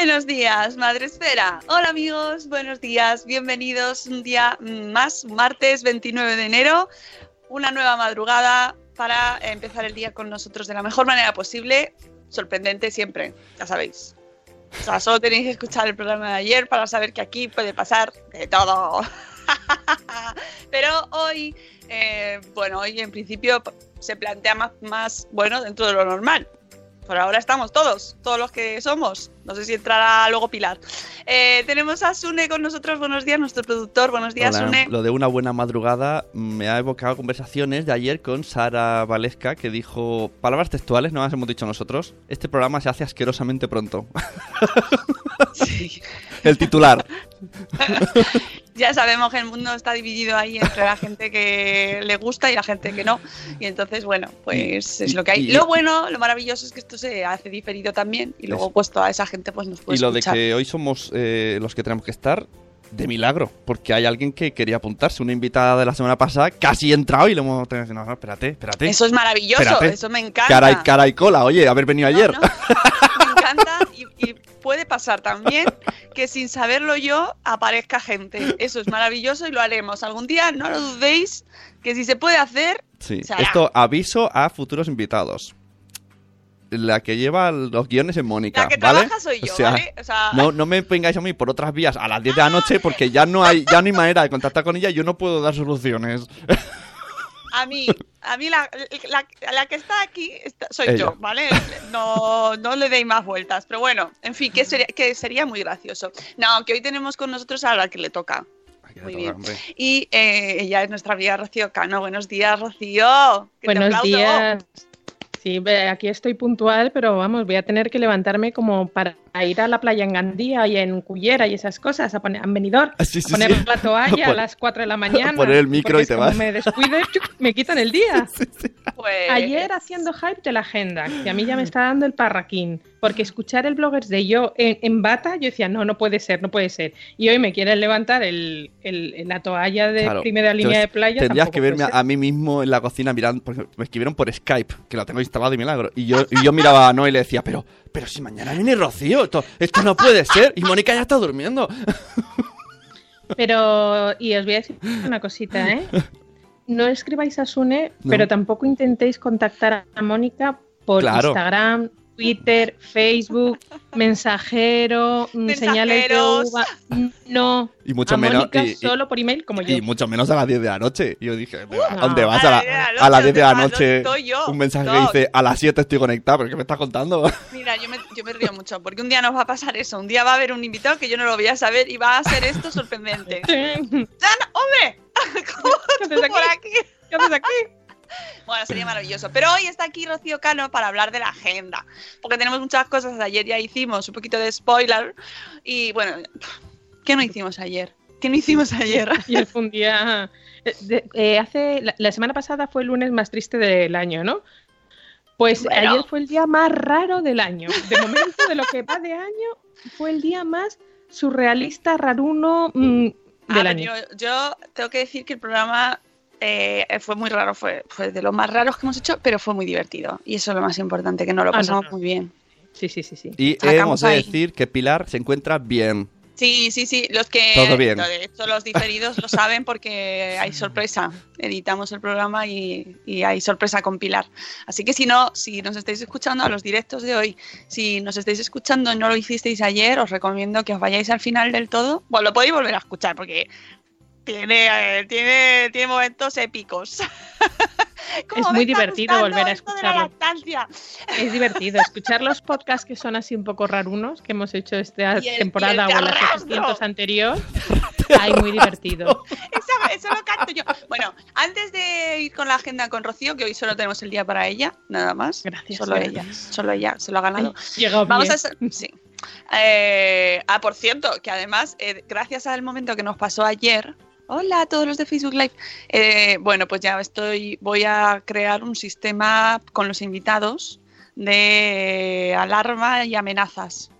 Buenos días, Madre Esfera. Hola amigos, buenos días, bienvenidos un día más, martes 29 de enero, una nueva madrugada para empezar el día con nosotros de la mejor manera posible, sorprendente siempre, ya sabéis. O sea, solo tenéis que escuchar el programa de ayer para saber que aquí puede pasar de todo. Pero hoy, eh, bueno, hoy en principio se plantea más, más, bueno, dentro de lo normal. Por ahora estamos todos, todos los que somos. No sé si entrará luego Pilar. Eh, tenemos a Sune con nosotros. Buenos días, nuestro productor. Buenos días, Hola. Sune. Lo de una buena madrugada me ha evocado conversaciones de ayer con Sara Valesca que dijo palabras textuales, no las hemos dicho nosotros. Este programa se hace asquerosamente pronto. Sí. El titular. Ya sabemos que el mundo está dividido ahí entre la gente que le gusta y la gente que no. Y entonces, bueno, pues es lo que hay. Y- Lo bueno, lo maravilloso es que esto se hace diferido también. Y luego, Eso. pues toda esa gente pues nos puede y lo de escuchar. que hoy somos eh, los que tenemos que estar de milagro, porque hay alguien que quería apuntarse, una invitada de la semana pasada, casi ha entrado y le hemos tenido que decir, no, no, espérate, espérate. Eso es maravilloso, Espérate. eso me encanta. Cara y, cara y cola, oye, haber venido No, ayer. no, y, puede pasar también que sin saberlo yo aparezca gente. Eso es maravilloso y lo haremos. Algún día no lo dudéis que si se puede hacer, Sí, se hará. esto aviso a futuros invitados. La que lleva los guiones es Mónica, la que ¿vale? trabaja soy yo, O sea, ¿vale? O sea, No, no me vengáis a mí por otras vías a las 10 de la noche porque ya no hay, ya no hay manera de contactar con ella y yo no puedo dar soluciones. a mí, a mí la, la- la que está aquí está- soy Ella. yo, ¿vale? No, no le deis más vueltas. Pero bueno, en fin, que sería, que sería muy gracioso. No, que hoy tenemos con nosotros a la que le toca. Muy bien. Y eh, ella es nuestra amiga Rocío Cano. Buenos días, Rocío. Buenos días. Sí, aquí estoy puntual, pero vamos, voy a tener que levantarme como para ir a la playa en Gandía y en Cullera y esas cosas, a poner, en Benidorm, Ah, sí, sí, a poner sí. la toalla a las 4 de la mañana. poner el micro y te vas. me descuide, ¡chuc! me quitan el día. Pues, Ayer haciendo hype de la agenda, que a mí ya me está dando el parraquín, porque escuchar el bloggers de yo en, en bata, yo decía, no, no puede ser, no puede ser. Y hoy me quieren levantar el, el- la toalla de Claro. primera línea de playa. Tendrías que verme a, a mí mismo en la cocina mirando, porque me escribieron por Skype, que lo tengo instalado de milagro. Y yo, y yo miraba a Noé y le decía, pero, pero si mañana viene Rocío, esto, esto no puede ser. Y Mónica ya está durmiendo. Pero, y os voy a decir una cosita, ¿eh? No escribáis a Sune, No. pero tampoco intentéis contactar a Mónica por Claro. Instagram, Twitter, Facebook, mensajero, mm, señales de uva. No. Y mucho a menos- Mónica y- y- solo por email como yo. Y mucho menos a las 10 de la noche. Y yo dije, "¿Pero ¿a No. dónde vas? A las la- 10 de la a las noche, 10 de la ¿dónde vas? noche. ¿Dónde estoy yo? Un mensaje que dice, a las 7 estoy conectado. ¿Pero qué me estás contando? Mira, yo me, yo me río mucho, porque un día nos va a pasar eso. Un día va a haber un invitado que yo no lo voy a saber y va a ser esto sorprendente. ¡Ya no! ¡Hombre! ¿Cómo haces aquí? por aquí. ¿Qué haces aquí? Bueno, sería maravilloso. Pero hoy está aquí Rocío Cano para hablar de la agenda. Porque tenemos muchas cosas. Ayer ya hicimos un poquito de spoiler. Y bueno, ¿qué no hicimos ayer? ¿Qué no hicimos ayer? Y fue un día. eh, de- eh, hace, la, la semana pasada fue el lunes más triste del año, ¿no? Pues Bueno. ayer fue el día más raro del año. De momento, de lo que va de año, fue el día más surrealista, raruno mm, A del ver, año. yo, yo tengo que decir que el programa eh, fue muy raro. Fue, fue de los más raros que hemos hecho, pero fue muy divertido. Y eso es lo más importante, que nos lo Ah, no, pasamos no. muy bien. Sí, sí, sí, sí. Y hemos de decir que Pilar se encuentra bien. Sí, sí, sí. Los que. Todo bien. De hecho, los diferidos lo saben porque hay sorpresa. Editamos el programa y, y hay sorpresa con Pilar. Así que si no, si nos estáis escuchando a los directos de hoy, si nos estáis escuchando y no lo hicisteis ayer, os recomiendo que os vayáis al final del todo. Bueno, lo podéis volver a escuchar porque tiene, eh, tiene, tiene momentos épicos. ¿Cómo Es muy divertido volver a escucharlo. Es divertido escuchar los podcasts que son así un poco rarunos que hemos hecho esta el- temporada o en las terrastro. 800 anteriores. Ay, muy divertido. Eso, eso lo canto yo. Bueno, antes de ir con la agenda con Rocío, que hoy solo tenemos el día para ella, nada más. Gracias, Solo gracias. ella, solo ella se lo ha ganado. Llegado Vamos bien. a sí. Eh, ah, por cierto, que además, eh, gracias al momento que nos pasó ayer. Hola a todos los de Facebook Live. Eh, bueno, pues ya estoy. Voy a crear un sistema con los invitados de alarma y amenazas,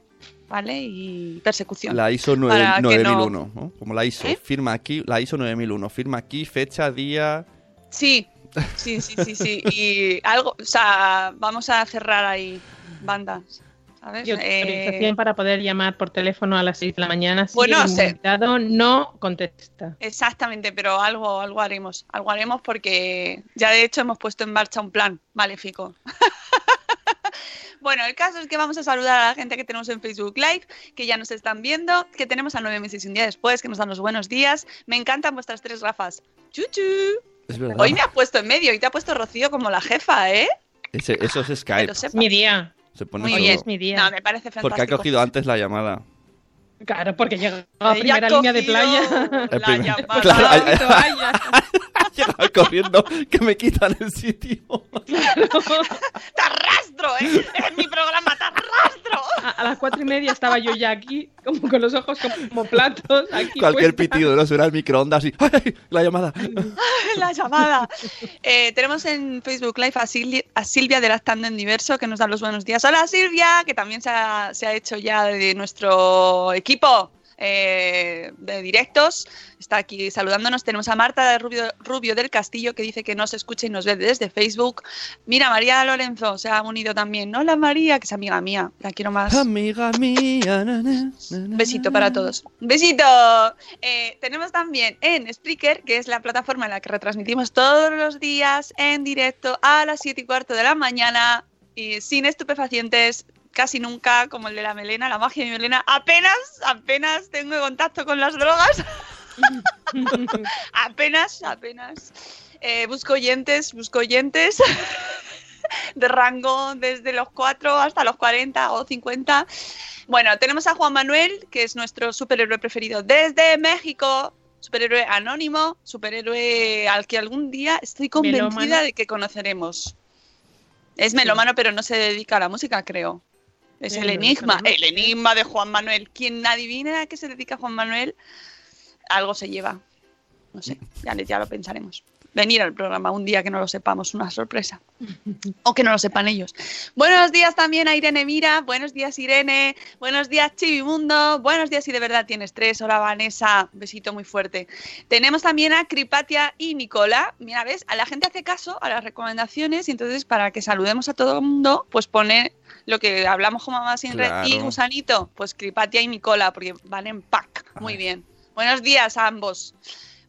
¿vale? Y persecución. La ISO Para que 9, no- 9001, ¿no? Como la ISO. ¿Eh? Firma aquí, la ISO 9001. Firma aquí, fecha, día. Sí, sí, sí, sí, sí. Y algo, o sea, vamos a cerrar ahí bandas. ¿Sabes? Y Eh, autorización para poder llamar por teléfono a las 6 de la mañana si Bueno, el sé. invitado no contesta. exactamente, pero algo, algo haremos. Algo haremos porque ya de hecho hemos puesto en marcha un plan maléfico. Bueno, el caso es que vamos a saludar a la gente que tenemos en Facebook Live, que ya nos están viendo, que tenemos a nueve meses y un día después, que nos dan los buenos días. Me encantan vuestras tres Rafas. ¡Chuchu! Es verdad. Hoy me has puesto en medio y te ha puesto Rocío como la jefa, ¿eh? Ese- eso es Skype. Mi día. Se pone Muy solo. bien. Es mi día. No, me parece fantástico. Porque ha cogido antes la llamada. Claro, porque llega a primera línea de playa. El La primer- llamada. Claro, llegado corriendo que me quitan el sitio. ¡Te arrastro, eh! ¡Es mi programa, te arrastro! A, a las cuatro y media estaba yo ya aquí, como con los ojos como platos. Aquí Cualquier puesta. pitido, ¿no? Suena el microondas y ¡ay! La llamada. La llamada. Eh, tenemos en Facebook Live a, Silvia- a Silvia de Lactando en Diverso, que nos da los buenos días. Hola Silvia, que también se ha, se ha hecho ya de nuestro equipo eh, de directos. Está aquí saludándonos. Tenemos a Marta de Rubio, Rubio del Castillo, que dice que nos escucha y nos ve desde Facebook. Mira, María Lorenzo se ha unido también. Hola María, que es amiga mía. La quiero más. Amiga mía. na, na, na, na, Besito para todos. Besito. Eh, tenemos también en Spreaker, que es la plataforma en la que retransmitimos todos los días en directo a las 7 y cuarto de la mañana y sin estupefacientes. Casi nunca, como el de la melena, la magia de mi melena. Apenas, apenas tengo contacto con las drogas. apenas, apenas. Eh, busco oyentes, busco oyentes de rango desde los 4 hasta los 40 o 50. Bueno, tenemos a Juan Manuel, que es nuestro superhéroe preferido desde México. Superhéroe anónimo, superhéroe al que algún día estoy convencida Melómano. de que conoceremos. Es melómano, pero no se dedica a la música, creo. Es el enigma, el enigma de Juan Manuel. Quien adivine a qué se dedica Juan Manuel, algo se lleva. No sé, ya lo pensaremos. Venir al programa un día que no lo sepamos, una sorpresa. O que no lo sepan ellos. Buenos días también a Irene Mira. Buenos días, Irene. Buenos días, Chivimundo. Buenos días, si de verdad tienes tres. Hola, Vanessa. Besito muy fuerte. Tenemos también a Cripatia y Nicola. Mira, ves, a la gente hace caso a las recomendaciones y entonces para que saludemos a todo el mundo, pues pone lo que hablamos con Mamá Sin Red y Claro. Gusanito, pues Cripatia y Nicola, porque van en pack. Muy bien. Buenos días a ambos.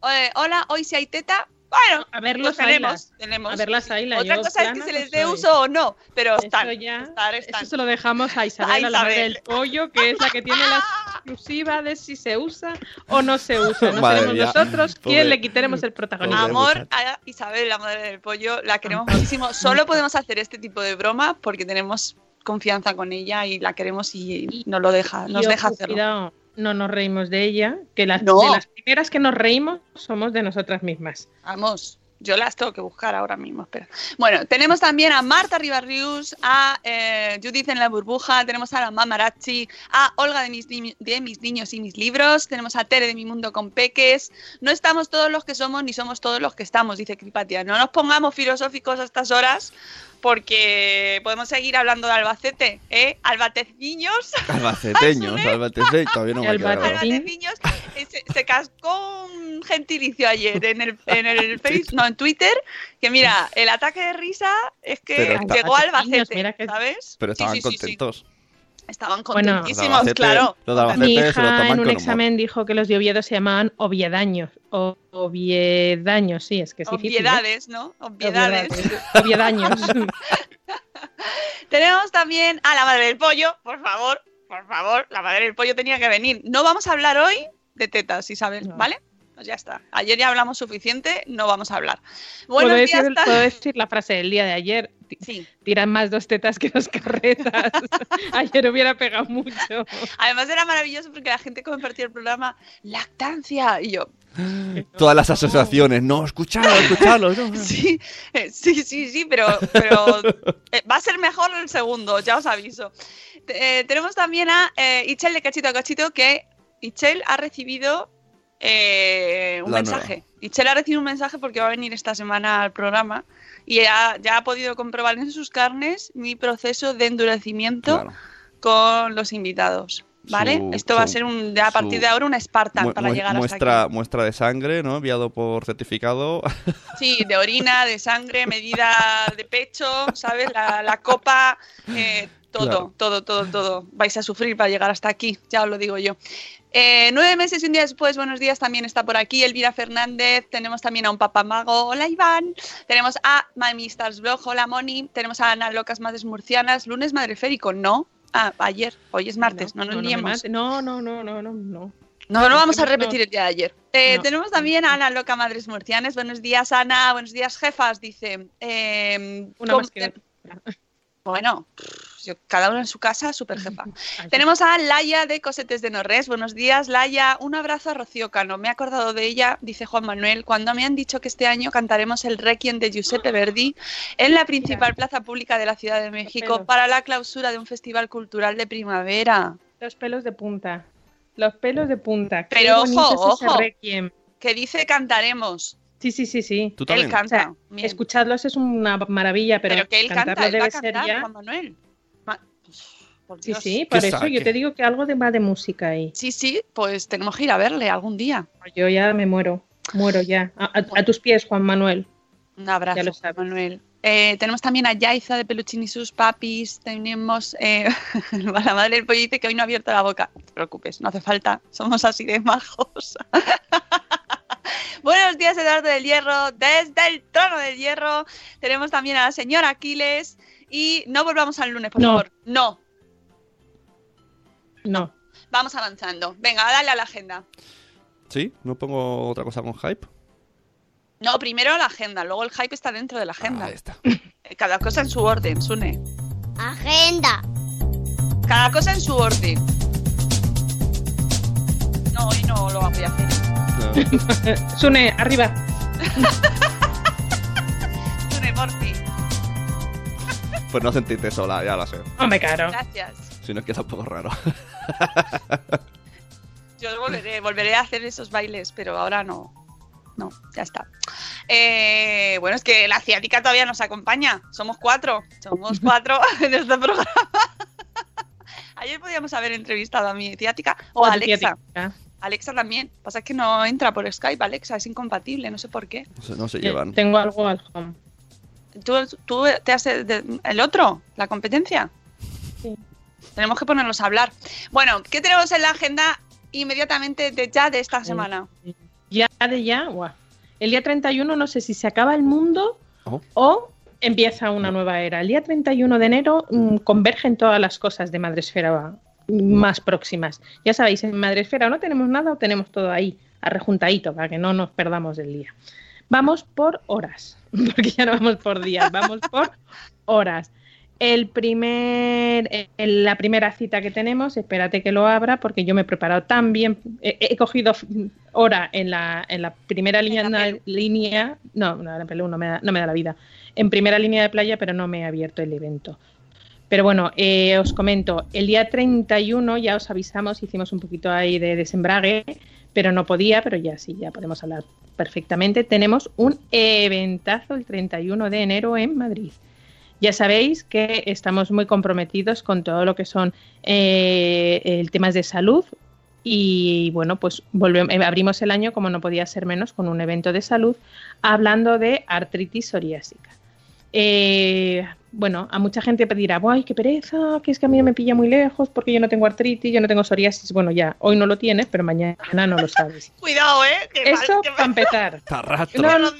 Eh, hola, hoy si hay teta. Bueno, A ver los tenemos. A ver las ailas, Otra yo cosa es que se les dé soy. uso o no, pero Eso están. ya, estar, están. eso se lo dejamos a Isabel, A a la madre del pollo, que es la que tiene la exclusiva de si se usa o no se usa. No Madre seremos mía. nosotros Pobre- quien le quiteremos el protagonismo. Pobre Amor muchacha. a Isabel, la madre del pollo, la queremos muchísimo. Solo podemos hacer este tipo de broma porque tenemos confianza con ella y la queremos y nos lo deja, nos deja hacerlo. Cuidado, no nos reímos de ella, que las, No. de las primeras que nos reímos somos de nosotras mismas. Vamos, yo las tengo que buscar ahora mismo, espera. Bueno, tenemos también a Marta Ribarrius, a eh, Judith en la burbuja, tenemos a la Mamarachi, a Olga de mis, de mis niños y mis libros, tenemos a Tere de mi mundo con peques. No estamos todos los que somos ni somos todos los que estamos, dice Cripatia. No nos pongamos filosóficos a estas horas porque podemos seguir hablando de Albacete, ¿eh? Albaceciños. Albaceteños, albaceteños, todavía no me. Albaceciños, eh, se, se cascó un gentilicio ayer en el, en el Facebook, no, en Twitter, que mira, el ataque de risa es que Pero llegó a Albacete, mira que- ¿sabes? Pero Sí, estaban sí, sí, sí. Estaban contentísimos, Albacete- claro. los de Albacete Mi se lo hija toman en un humor. examen dijo que los de Oviedo se llamaban Oviedaños. O Oviedaños, sí, es que es difícil. ¿eh? Obviedades, ¿no? Obviedades. Oviedaños. Tenemos también a la madre del pollo, por favor, por favor, la madre del pollo tenía que venir. No vamos a hablar hoy de tetas, Isabel, No. ¿vale? Pues ya está. Ayer ya hablamos suficiente, no vamos a hablar. ¿Puedo Buenos días. decir, ta- puedo decir la frase del día de ayer. Sí. Tiran más dos tetas que dos carretas. ayer hubiera pegado mucho. Además era maravilloso porque la gente compartía el programa Lactancia y yo, Todas las asociaciones, no, escuchadlo, escuchadlo. no, no. sí, eh, sí, sí, sí, pero, pero eh, va a ser mejor el segundo, ya os aviso. Eh, tenemos también a eh, Ichel de Cachito a Cachito que Ichel ha recibido eh, un La mensaje. Ichel ha recibido un mensaje porque va a venir esta semana al programa y ha- ya ha podido comprobar en sus carnes mi proceso de endurecimiento Claro. con los invitados. ¿Vale? Su- Esto va a ser un, a partir de ahora un Spartan Mu- para llegar muestra, hasta aquí. muestra de sangre, ¿no? Enviado por certificado. Sí, de orina, de sangre, medida de pecho, ¿sabes? La, la copa, eh, todo, Claro. todo, todo, todo. Vais a sufrir para llegar hasta aquí, ya os lo digo yo. Eh, nueve meses y un día después, buenos días, también está por aquí Elvira Fernández, tenemos también a un papamago, hola Iván, tenemos a Mami Stars Blog, hola Moni, tenemos a Ana Locas Madres Murcianas, lunes Madreférico, no, ah, ayer, hoy es martes, no, nos no, liemos. no, no, no, no, no, no. No, no vamos a repetir el día de ayer. Eh, No. Tenemos también a Ana Loca Madres Murcianes. Buenos días, Ana. Buenos días, jefas. Dice. eh, Una más que Bueno, yo- cada uno en su casa, super jefa. Tenemos a Laia de Cosetes de Norres. Buenos días, Laia. Un abrazo a Rocío Cano. Me he acordado de ella, dice Juan Manuel, cuando me han dicho que este año cantaremos el Requiem de Giuseppe Verdi en la principal plaza pública de la Ciudad de México para la clausura de un festival cultural de primavera. Los pelos de punta. Los pelos de punta. Qué Pero ojo, ojo. Que dice cantaremos. Sí, sí, sí, sí. Tú Él. O canta. sea, Bien. escucharlos es una maravilla, pero, pero, que él cantarlo canta, él va debe a ser cantar, ya. Juan Manuel. Por Sí, sí, por eso saque. yo te digo que algo de, va de música ahí. Sí, sí, pues tenemos que ir a verle algún día. Yo ya me muero, muero ya. A, a- a tus pies, Juan Manuel. Un abrazo, Ya lo Juan sabes. Manuel. Eh, tenemos también a Yaiza de Peluchín y sus papis. Tenemos eh, la madre del pollo dice que hoy no ha abierto la boca. No te preocupes, no hace falta. Somos así de majos. Buenos días, Eduardo del Hierro. Desde el trono del hierro tenemos también a la señora Aquiles. Y no volvamos al lunes, por No. favor. No, No. vamos avanzando. Venga, dale a la agenda. ¿Sí? ¿No pongo otra cosa con hype? No, primero la agenda, luego el hype está dentro de la agenda. Ah, ahí está. Eh, Cada cosa en su orden, Sune. Agenda. Cada cosa en su orden. No, hoy no lo voy a hacer. No. Sune, arriba. Sune, fin. Pues no sentirte sola, ya lo sé. Hombre, claro. Gracias. Si no es que está un poco raro. Yo volveré, volveré a hacer esos bailes, pero ahora no. No, ya está. Eh, bueno, es que la ciática todavía nos acompaña. Somos cuatro. Somos cuatro en este programa. Ayer podíamos haber entrevistado a mi ciática o a Alexa. Alexa también. Pasa es que no entra por Skype, Alexa. Es incompatible, no sé por qué. No se, no se llevan. Tengo algo al home. ¿Tú, tú te has... ¿El otro? ¿La competencia? Sí. Tenemos que ponernos a hablar. Bueno, ¿qué tenemos en la agenda inmediatamente de ya de esta semana? Ya de ya, guau. El día 31 no sé si se acaba el mundo Oh. o empieza una nueva era. El día 31 de enero mm, convergen todas las cosas de Madresfera más próximas. Ya sabéis, en Madresfera no tenemos nada o tenemos todo ahí, arrejuntadito, para que no nos perdamos del día. Vamos por horas, porque ya no vamos por días, vamos por horas. El primer, la primera cita que tenemos, espérate que lo abra porque yo me he preparado tan bien. He, he cogido hora en la, en la primera línea, la línea. No, no, la no me, da, no me da la vida. En primera línea de playa, pero no me he abierto el evento. Pero bueno, eh, os comento, el día 31 ya os avisamos, hicimos un poquito ahí de desembrague, pero no podía, pero ya sí, ya podemos hablar perfectamente. Tenemos un eventazo el 31 de enero en Madrid. Ya sabéis que estamos muy comprometidos con todo lo que son eh, temas de salud y bueno, pues volvemos, eh, abrimos el año como no podía ser menos con un evento de salud hablando de artritis psoriásica. Eh, bueno, a mucha gente pedirá, ¡ay, qué pereza! Que es que a mí me pilla muy lejos porque yo no tengo artritis, yo no tengo psoriasis. Bueno, ya, hoy no lo tienes, pero mañana no lo sabes. Cuidado, ¿eh? Eso mal- para empezar. No, no,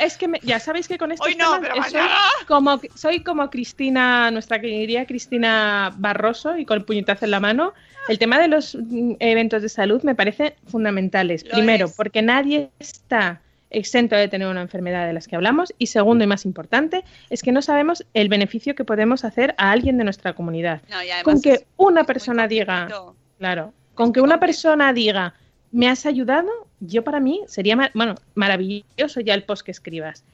es que me- ya sabéis que con estos Hoy no, temas pero soy como, soy como Cristina, nuestra querida Cristina Barroso, y con el puñetazo en la mano. El tema de los mm, eventos de salud me parece fundamentales. Lo Primero, es. porque nadie está exento de tener una enfermedad de las que hablamos. Y segundo, y más importante, es que no sabemos el beneficio que podemos hacer a alguien de nuestra comunidad. No, Con que una persona diga. Claro. Con que una persona diga, me has ayudado, yo para mí sería, bueno, maravilloso ya el post que escribas.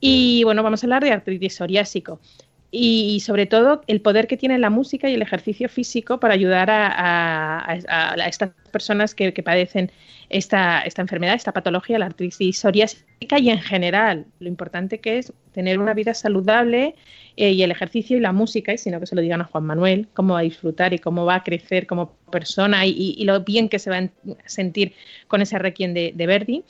Y bueno, vamos a hablar de artritis psoriásico. Y sobre todo el poder que tiene la música y el ejercicio físico para ayudar a, estas personas que, padecen esta, esta enfermedad, esta patología, la artritis psoriásica y en general lo importante que es tener una vida saludable eh, y el ejercicio y la música, y sino que se lo digan a Juan Manuel, cómo va a disfrutar y cómo va a crecer como persona y, lo bien que se va a en- sentir con ese requiem de, de Verdi.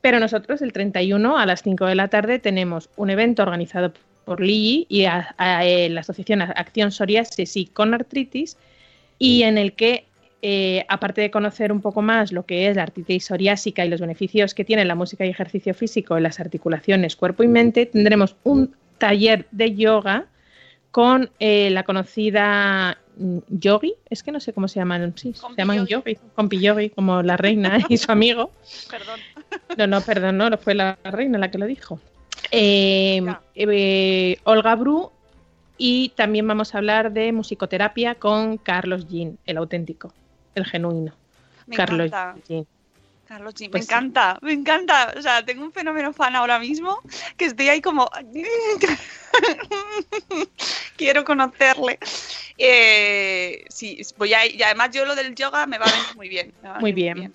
Pero nosotros el 31 a las 5 de la tarde tenemos un evento organizado por Ligi y a- a, eh, la Asociación Acción Psoriasis y con Artritis y en el que eh, aparte de conocer un poco más lo que es la artritis psoriásica y los beneficios que tiene la música y ejercicio físico en las articulaciones, cuerpo y mente, tendremos un taller de yoga con eh, la conocida Yogi, es que no sé cómo se llaman, sí, se llaman Yogi. Yogi, Compi Yogi, como la reina y su amigo. Perdón. No, no, perdón, no, no fue la reina la que lo dijo. Eh, eh, Olga Bru y también vamos a hablar de musicoterapia con Carlos Jean, el auténtico, el genuino. Me Carlos encanta. Jean. Carlos G, me Pues sí. encanta, me encanta. O sea, tengo un fenómeno fan ahora mismo que estoy ahí como. Quiero conocerle. Eh, sí, voy a, y además yo lo del yoga me va a venir muy bien. Muy bien.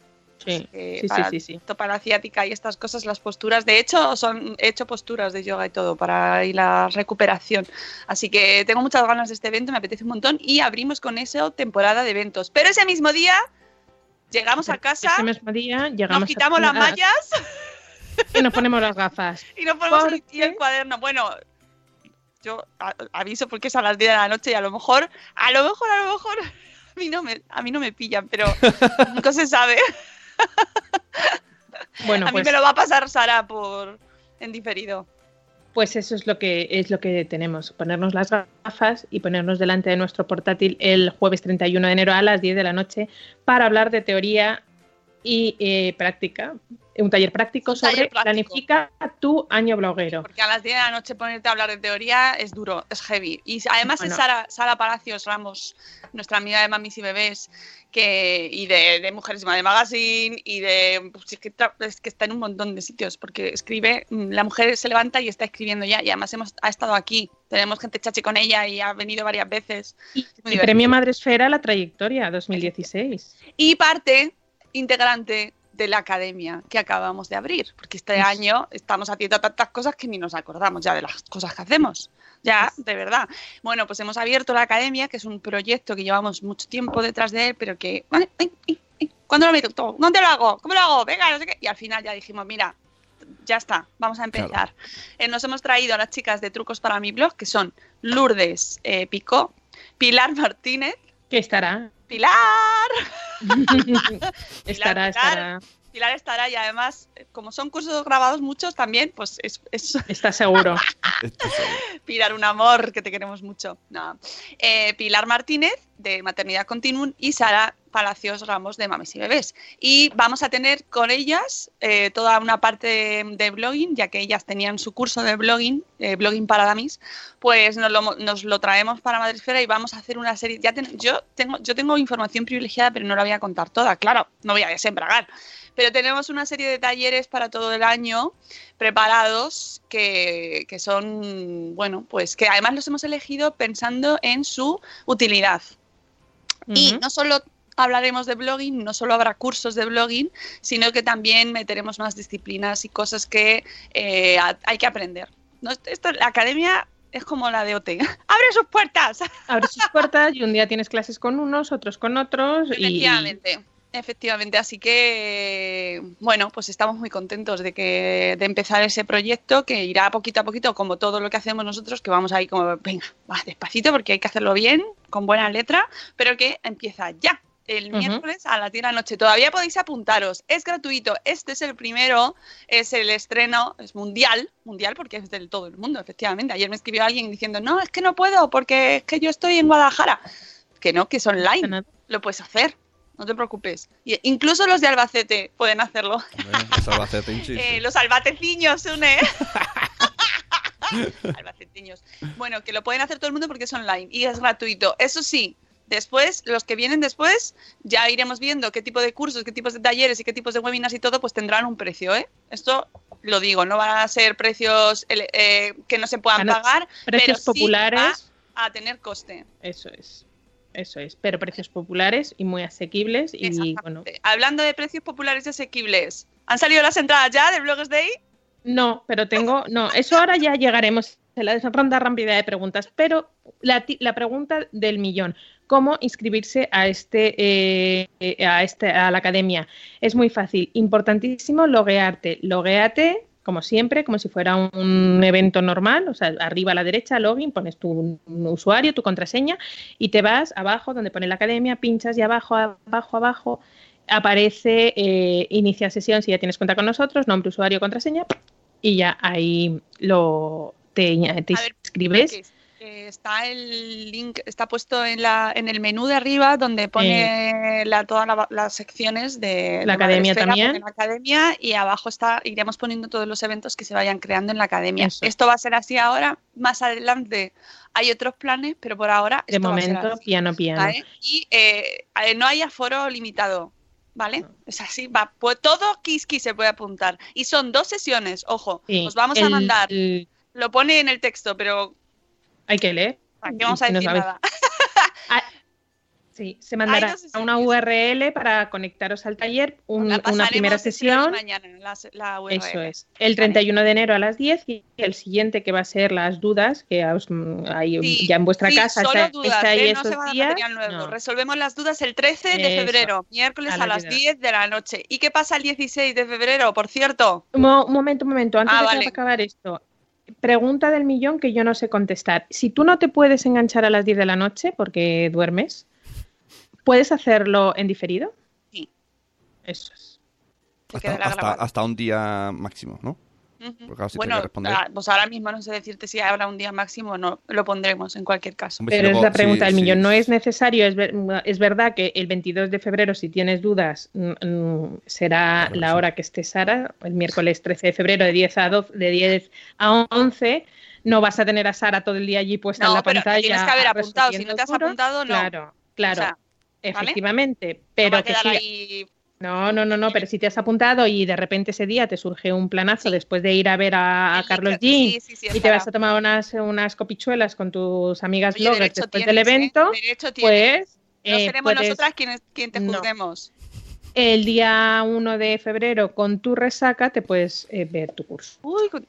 Sí, Eh, sí, sí, para, sí, sí. para la ciática y estas cosas, las posturas. De hecho, son, he hecho posturas de yoga y todo para y la recuperación. Así que tengo muchas ganas de este evento, me apetece un montón. Y abrimos con eso temporada de eventos. Pero ese mismo día llegamos a casa, Ese mismo día llegamos nos quitamos a- las mallas y nos ponemos las gafas. y nos ponemos ¿Por el, y el cuaderno. Bueno, yo aviso porque es a las 10 de la noche y a lo mejor, a lo mejor, a lo mejor, a mí no me, a mí no me pillan, pero nunca se sabe. Bueno, a mí pues, me lo va a pasar Sara por en diferido. pues eso es lo que es lo que tenemos, ponernos las gafas y ponernos delante de nuestro portátil el jueves 31 de enero a las 10 de la noche para hablar de teoría y eh, práctica, un taller práctico Un taller sobre práctico. planifica tu año bloguero. Porque a las 10 de la noche ponerte a hablar de teoría es duro, es heavy. Y además Bueno. es Sara, Sara Palacios Ramos, nuestra amiga de Mamis y Bebés, que, y de, de Mujeres Madre Magazine, y de. pues, es, que tra- es que está en un montón de sitios, porque escribe. mm, La mujer se levanta y está escribiendo ya, y además hemos, ha estado aquí. Tenemos gente chachi con ella y ha venido varias veces. Y, y premio Madresfera la trayectoria 2016. Y parte integrante de la academia que acabamos de abrir, porque este Pues- año estamos haciendo tantas cosas que ni nos acordamos ya de las cosas que hacemos. Ya, Pues de verdad. Bueno, pues hemos abierto la academia, que es un proyecto que llevamos mucho tiempo detrás de él, pero que. ay, ay, ¿Cuándo lo meto? todo? ¿Dónde lo hago? ¿Cómo lo hago? Venga, no sé qué. Y al final ya dijimos, mira, ya está, vamos a empezar. Eh, nos hemos traído a las chicas de Trucos para mi blog, que son Lourdes eh, Picó, Pilar Martínez, Que estará. Pilar. estará, Pilar. estará. Pilar estará y además, eh, como son cursos grabados muchos también, pues es, es- Está seguro. Pilar, un amor, que te queremos mucho. No. Eh, Pilar Martínez, de Maternidad Continuum, y Sara Palacios Ramos, de Mames y Bebés. Y vamos a tener con ellas eh, toda una parte de, de blogging, ya que ellas tenían su curso de blogging, eh, blogging para damis, pues nos lo, nos lo traemos para Madresfera y vamos a hacer una serie. Ya ten- yo, tengo, yo tengo información privilegiada, pero no la voy a contar toda, claro, no voy a desembragar. Pero tenemos una serie de talleres para todo el año preparados que, que son, bueno, pues que además los hemos elegido pensando en su utilidad. Y no solo hablaremos de blogging, no solo habrá cursos de blogging, sino que también meteremos más disciplinas y cosas que eh, hay que aprender. No, esto, la academia es como la de OT. ¡Abre sus puertas! Abre sus puertas y un día tienes clases con unos, otros con otros. y- Efectivamente. Así que bueno, pues estamos muy contentos de que de empezar ese proyecto que irá poquito a poquito, como todo lo que hacemos nosotros, que vamos ahí como venga, va despacito porque hay que hacerlo bien, con buena letra, pero que empieza ya el Ujú. miércoles a las 10 de la noche. Todavía podéis apuntaros, es gratuito. Este es el primero, es el estreno, es mundial, mundial porque es del todo el mundo, efectivamente. Ayer me escribió alguien diciendo, no, es que no puedo porque es que yo estoy en Guadalajara. Que no, que es online lo puedes hacer, no te preocupes. Y incluso los de Albacete pueden hacerlo. Los albaceteños, Eh, los albaceciños, une. albacetiños. Bueno, que lo pueden hacer todo el mundo porque es online y es gratuito. Eso sí, después, los que vienen después, ya iremos viendo qué tipo de cursos, qué tipos de talleres y qué tipos de webinars y todo, pues tendrán un precio, ¿eh? Esto lo digo, no van a ser precios ele- eh, que no se puedan pagar, Precios pero sí populares. a tener coste. Eso es. Eso es. Pero precios populares y muy asequibles. Y bueno. Hablando de precios populares y asequibles, ¿han salido las entradas ya del Bloggers Day? No, pero tengo. No, eso ahora ya llegaremos en la ronda rápida de preguntas. Pero la, ti- la pregunta del millón: ¿cómo inscribirse a este, eh, a este a la academia? Es muy fácil. Importantísimo loguearte. Logueate, como siempre, como si fuera un evento normal. O sea, arriba a la derecha, login, pones tu usuario, tu contraseña y te vas abajo donde pone la academia, pinchas y abajo, abajo, abajo aparece eh, inicia sesión si ya tienes cuenta con nosotros, nombre, usuario, contraseña y ya ahí lo te, te inscribes. Que está el link, está puesto en, la, en el menú de arriba donde pone la, todas la- las secciones de La de academia también. La academia y abajo está, iremos poniendo todos los eventos que se vayan creando en la academia. Eso. Esto va a ser así ahora, más adelante hay otros planes, pero por ahora De esto va a ser momento, piano, piano. ¿vale? Y eh, eh, no hay aforo limitado, ¿vale? Es así, va, pues todo Kiski se puede apuntar. Y son dos sesiones, ojo, Sí, os vamos a mandar, el- lo pone en el texto, pero hay que leer. aquí vamos a no decir nada. Ah, sí, se mandará a una. URL para conectaros al taller, un- una primera entre sesión. Mañana, la, la URL. Eso es. El 31 de enero a las 10 y el siguiente que va a ser las dudas, que os- mm, Sí, ya en vuestra sí, casa solo está, dudas, está ahí ¿eh? no se van a días. material nuevo. No. Resolvemos las dudas el 13 de Eso. febrero, miércoles A a, las las 10 10 de la noche. ¿Y qué pasa el 16 de febrero, por cierto? Mo- Un momento, un momento, antes Ah, de vale. acabar esto. Pregunta del millón que yo no sé contestar. Si tú no te puedes enganchar a las 10 de la noche porque duermes, ¿puedes hacerlo en diferido? Sí. Eso es. Hasta, hasta un día máximo, ¿no? Porque claro, si bueno, responder. ah, pues ahora mismo no sé decirte si habrá un día máximo o no. Lo pondremos en cualquier caso. Pero es la pregunta sí, del sí, millón. No es necesario, es, ver- es verdad que el 22 de febrero, si tienes dudas, mm, mm, será Claro la sí. hora que esté Sara, el miércoles 13 de febrero de 10 a 12, de 10 a 11. No vas a tener a Sara todo el día allí puesta en No, la pero pantalla. tienes que haber apuntado. Si no te has apuntado, no. Claro, claro. O sea, efectivamente. No va Pero a que quedar sí, ahí no, no, no, no, pero si te has apuntado y de repente ese día te surge un planazo Sí. después de ir a ver a, Carlos Sí, sí, sí, y te vas a tomar unas, unas copichuelas con tus amigas Oye, bloggers después tienes, del ¿eh? evento, pues no eh, seremos puedes nosotras quienes quien te No. juzguemos. el día 1 de febrero con tu resaca te puedes eh, ver tu curso, Uy, con-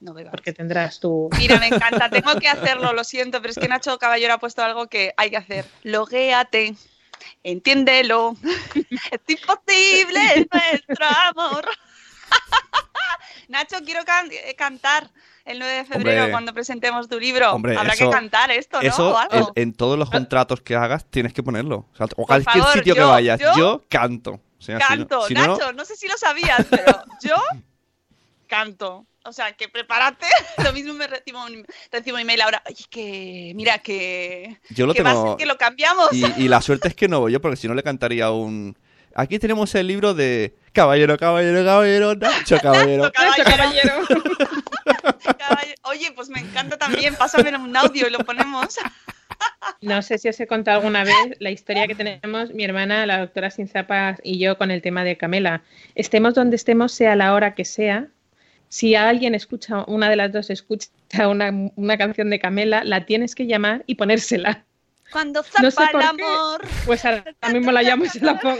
no me porque tendrás tu... Mira, me encanta, tengo que hacerlo, lo siento, pero es que Nacho Caballero ha puesto algo que hay que hacer. Loguéate, entiéndelo. Es imposible nuestro amor. Nacho, quiero can- eh, cantar el 9 de febrero Hombre. cuando presentemos tu libro. Hombre, Habrá eso- que cantar esto, ¿no? Eso o en, algo. en todos los contratos que hagas tienes que ponerlo. O, sea, o cualquier favor, sitio que vayas. yo Yo, canto. O sea, si no- Canto, no- Nacho, no sé si lo sabías, pero yo canto. O sea, que prepárate. Lo mismo me recibo un, recibo un email ahora. Oye, que mira, que, Yo lo que va a tengo- ser que lo cambiamos. Y, y la suerte es que no voy yo, porque si no le cantaría un... Aquí tenemos el libro de Caballero, Caballero, Caballero, Nacho Caballero. Caballero, caballero. caballero. Oye, pues me encanta también. Pásame un audio y lo ponemos. No sé si os he contado alguna vez la historia que tenemos mi hermana, la doctora Sin Zapas y yo con el tema de Camela. Estemos donde estemos, sea la hora que sea. Si alguien escucha, una de las dos escucha una, una canción de Camela, la tienes que llamar y ponérsela. Cuando No zapa sé por el qué. amor. Pues ahora mismo la llamo y se la pongo.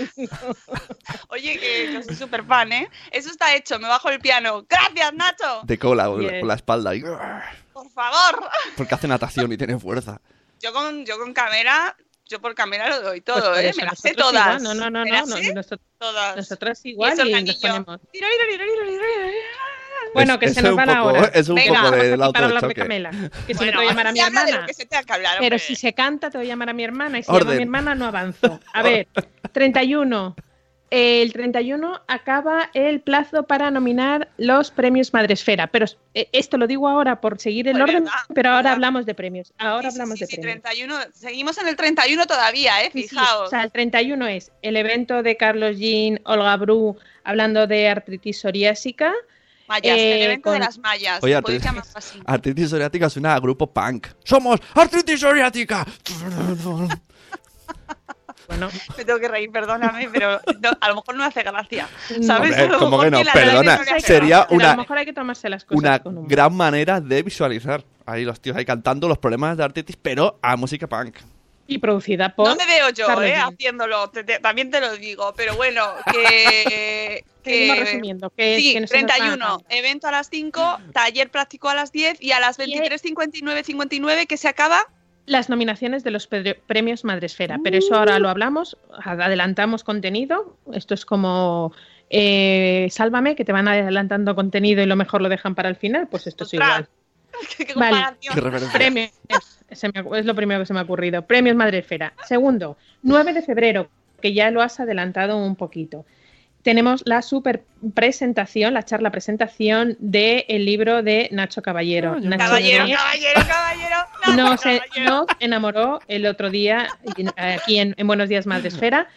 Oye, que, que soy súper fan, ¿eh? Eso está hecho. Me bajo el piano. Gracias, Nacho. De cola, con la- Bien. con la espalda. y- Por favor. Porque hace natación y tiene fuerza. Yo con, yo con cámara, yo por cámara lo doy todo, Pues ¿eh? eso, Me las sé todas. igual. No, no, no, no, no, sé nosotros, todas. nosotras Y igual ese y, nos ponemos. Bueno, Es- que se nos va la hora. Es un Venga, poco Vamos del aquí para hablar de. Camela. Que si Bueno, no te voy a llamar a mi de hermana. lo que se te haga hablar, Pero si se canta, te voy a llamar a mi hermana. Y si Orden. llamo a mi hermana, no avanzo. A ver, 31. El 31 acaba el plazo para nominar los premios Madresfera. Pero eh, esto lo digo ahora por seguir el Pues orden, verdad, pero ahora verdad. hablamos de premios. Ahora Sí, hablamos sí, de sí, premios. 31. Seguimos en el 31 todavía, ¿eh? Sí, sí, Fijaos. O sea, el 31 es el evento de Carlos Jean, Olga Bru, hablando de artritis psoriásica. Mayas, el eh, evento de con- las mallas. Oye, artritis- así. Artritis psoriática suena a grupo punk. ¡Somos artritis psoriática! Bueno, Me tengo que reír, perdóname, pero no, a lo mejor no hace gracia. ¿Sabes? Hombre, ¿cómo que no? Perdona, no sería una- a lo mejor hay que tomarse las cosas Una con gran manera de visualizar. Ahí los tíos ahí cantando los problemas de artritis, pero a música punk. Y producida por... No me veo yo, Carlos ¿eh? Haciéndolo, te- te- también te lo digo, pero bueno, que... Que resumiendo. Que, Sí, que no se nos va a 31, acabar. evento a las 5, taller práctico a las 10 y a las 23.59, 59 que se acaba. las nominaciones de los pre- premios Madresfera, pero eso ahora lo hablamos, adelantamos contenido, esto es como eh, Sálvame, que te van adelantando contenido y lo mejor lo dejan para el final, pues esto es igual. ¿Qué, qué Vale. Premios, se me- es lo primero que se me ha ocurrido, premios Madresfera. Segundo, 9 de febrero, que ya lo has adelantado un poquito. Tenemos la super presentación, la charla presentación del libro de Nacho Caballero. Nacho Caballero, caballero, caballero. no, nos, eh, caballero. nos enamoró el otro día aquí en, en Buenos Días Madresfera.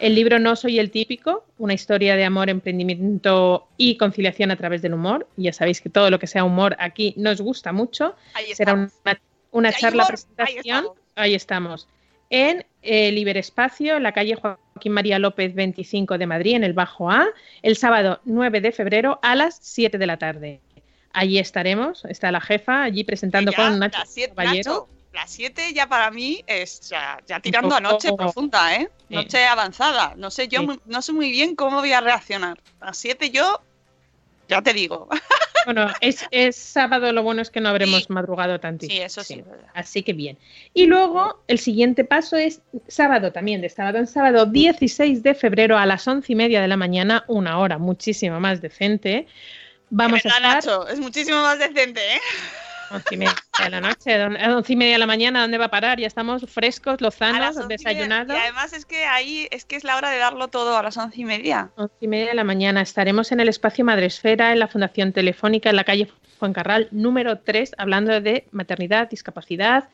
El libro No soy el típico, una historia de amor, emprendimiento y conciliación a través del humor. Ya sabéis que todo lo que sea humor aquí nos gusta mucho. Ahí Será una, charla humor, ahí presentación. estamos. Ahí estamos. En el Iberespacio, en la calle Joaquín María López 25 de Madrid, en el Bajo A, el sábado 9 de febrero a las 7 de la tarde. Allí estaremos, está la jefa allí presentando Ya, con Nacho Caballero. Las 7 ya para mí es ya, ya tirando a poco- noche profunda, ¿eh? Noche avanzada. No sé yo, no sé muy bien cómo voy a reaccionar. A las 7 yo, ya te digo. Bueno, es, es sábado, lo bueno es que no habremos Sí. madrugado tantísimo. Sí, eso sí. Así que bien. Y luego el siguiente paso es sábado también, de sábado en sábado, 16 de febrero a las once y media de la mañana, una hora muchísimo más decente. Vamos a estar Nacho, es muchísimo más decente, ¿eh? Once y media de la noche, a once y media de la mañana, ¿dónde va a parar? Ya estamos frescos, lozanos, desayunados. Y además es que ahí es que es la hora de darlo todo a las once y media. Once y media de la mañana estaremos en el espacio Madresfera, en la Fundación Telefónica, en la calle Fuencarral número 3, hablando de maternidad, discapacidad,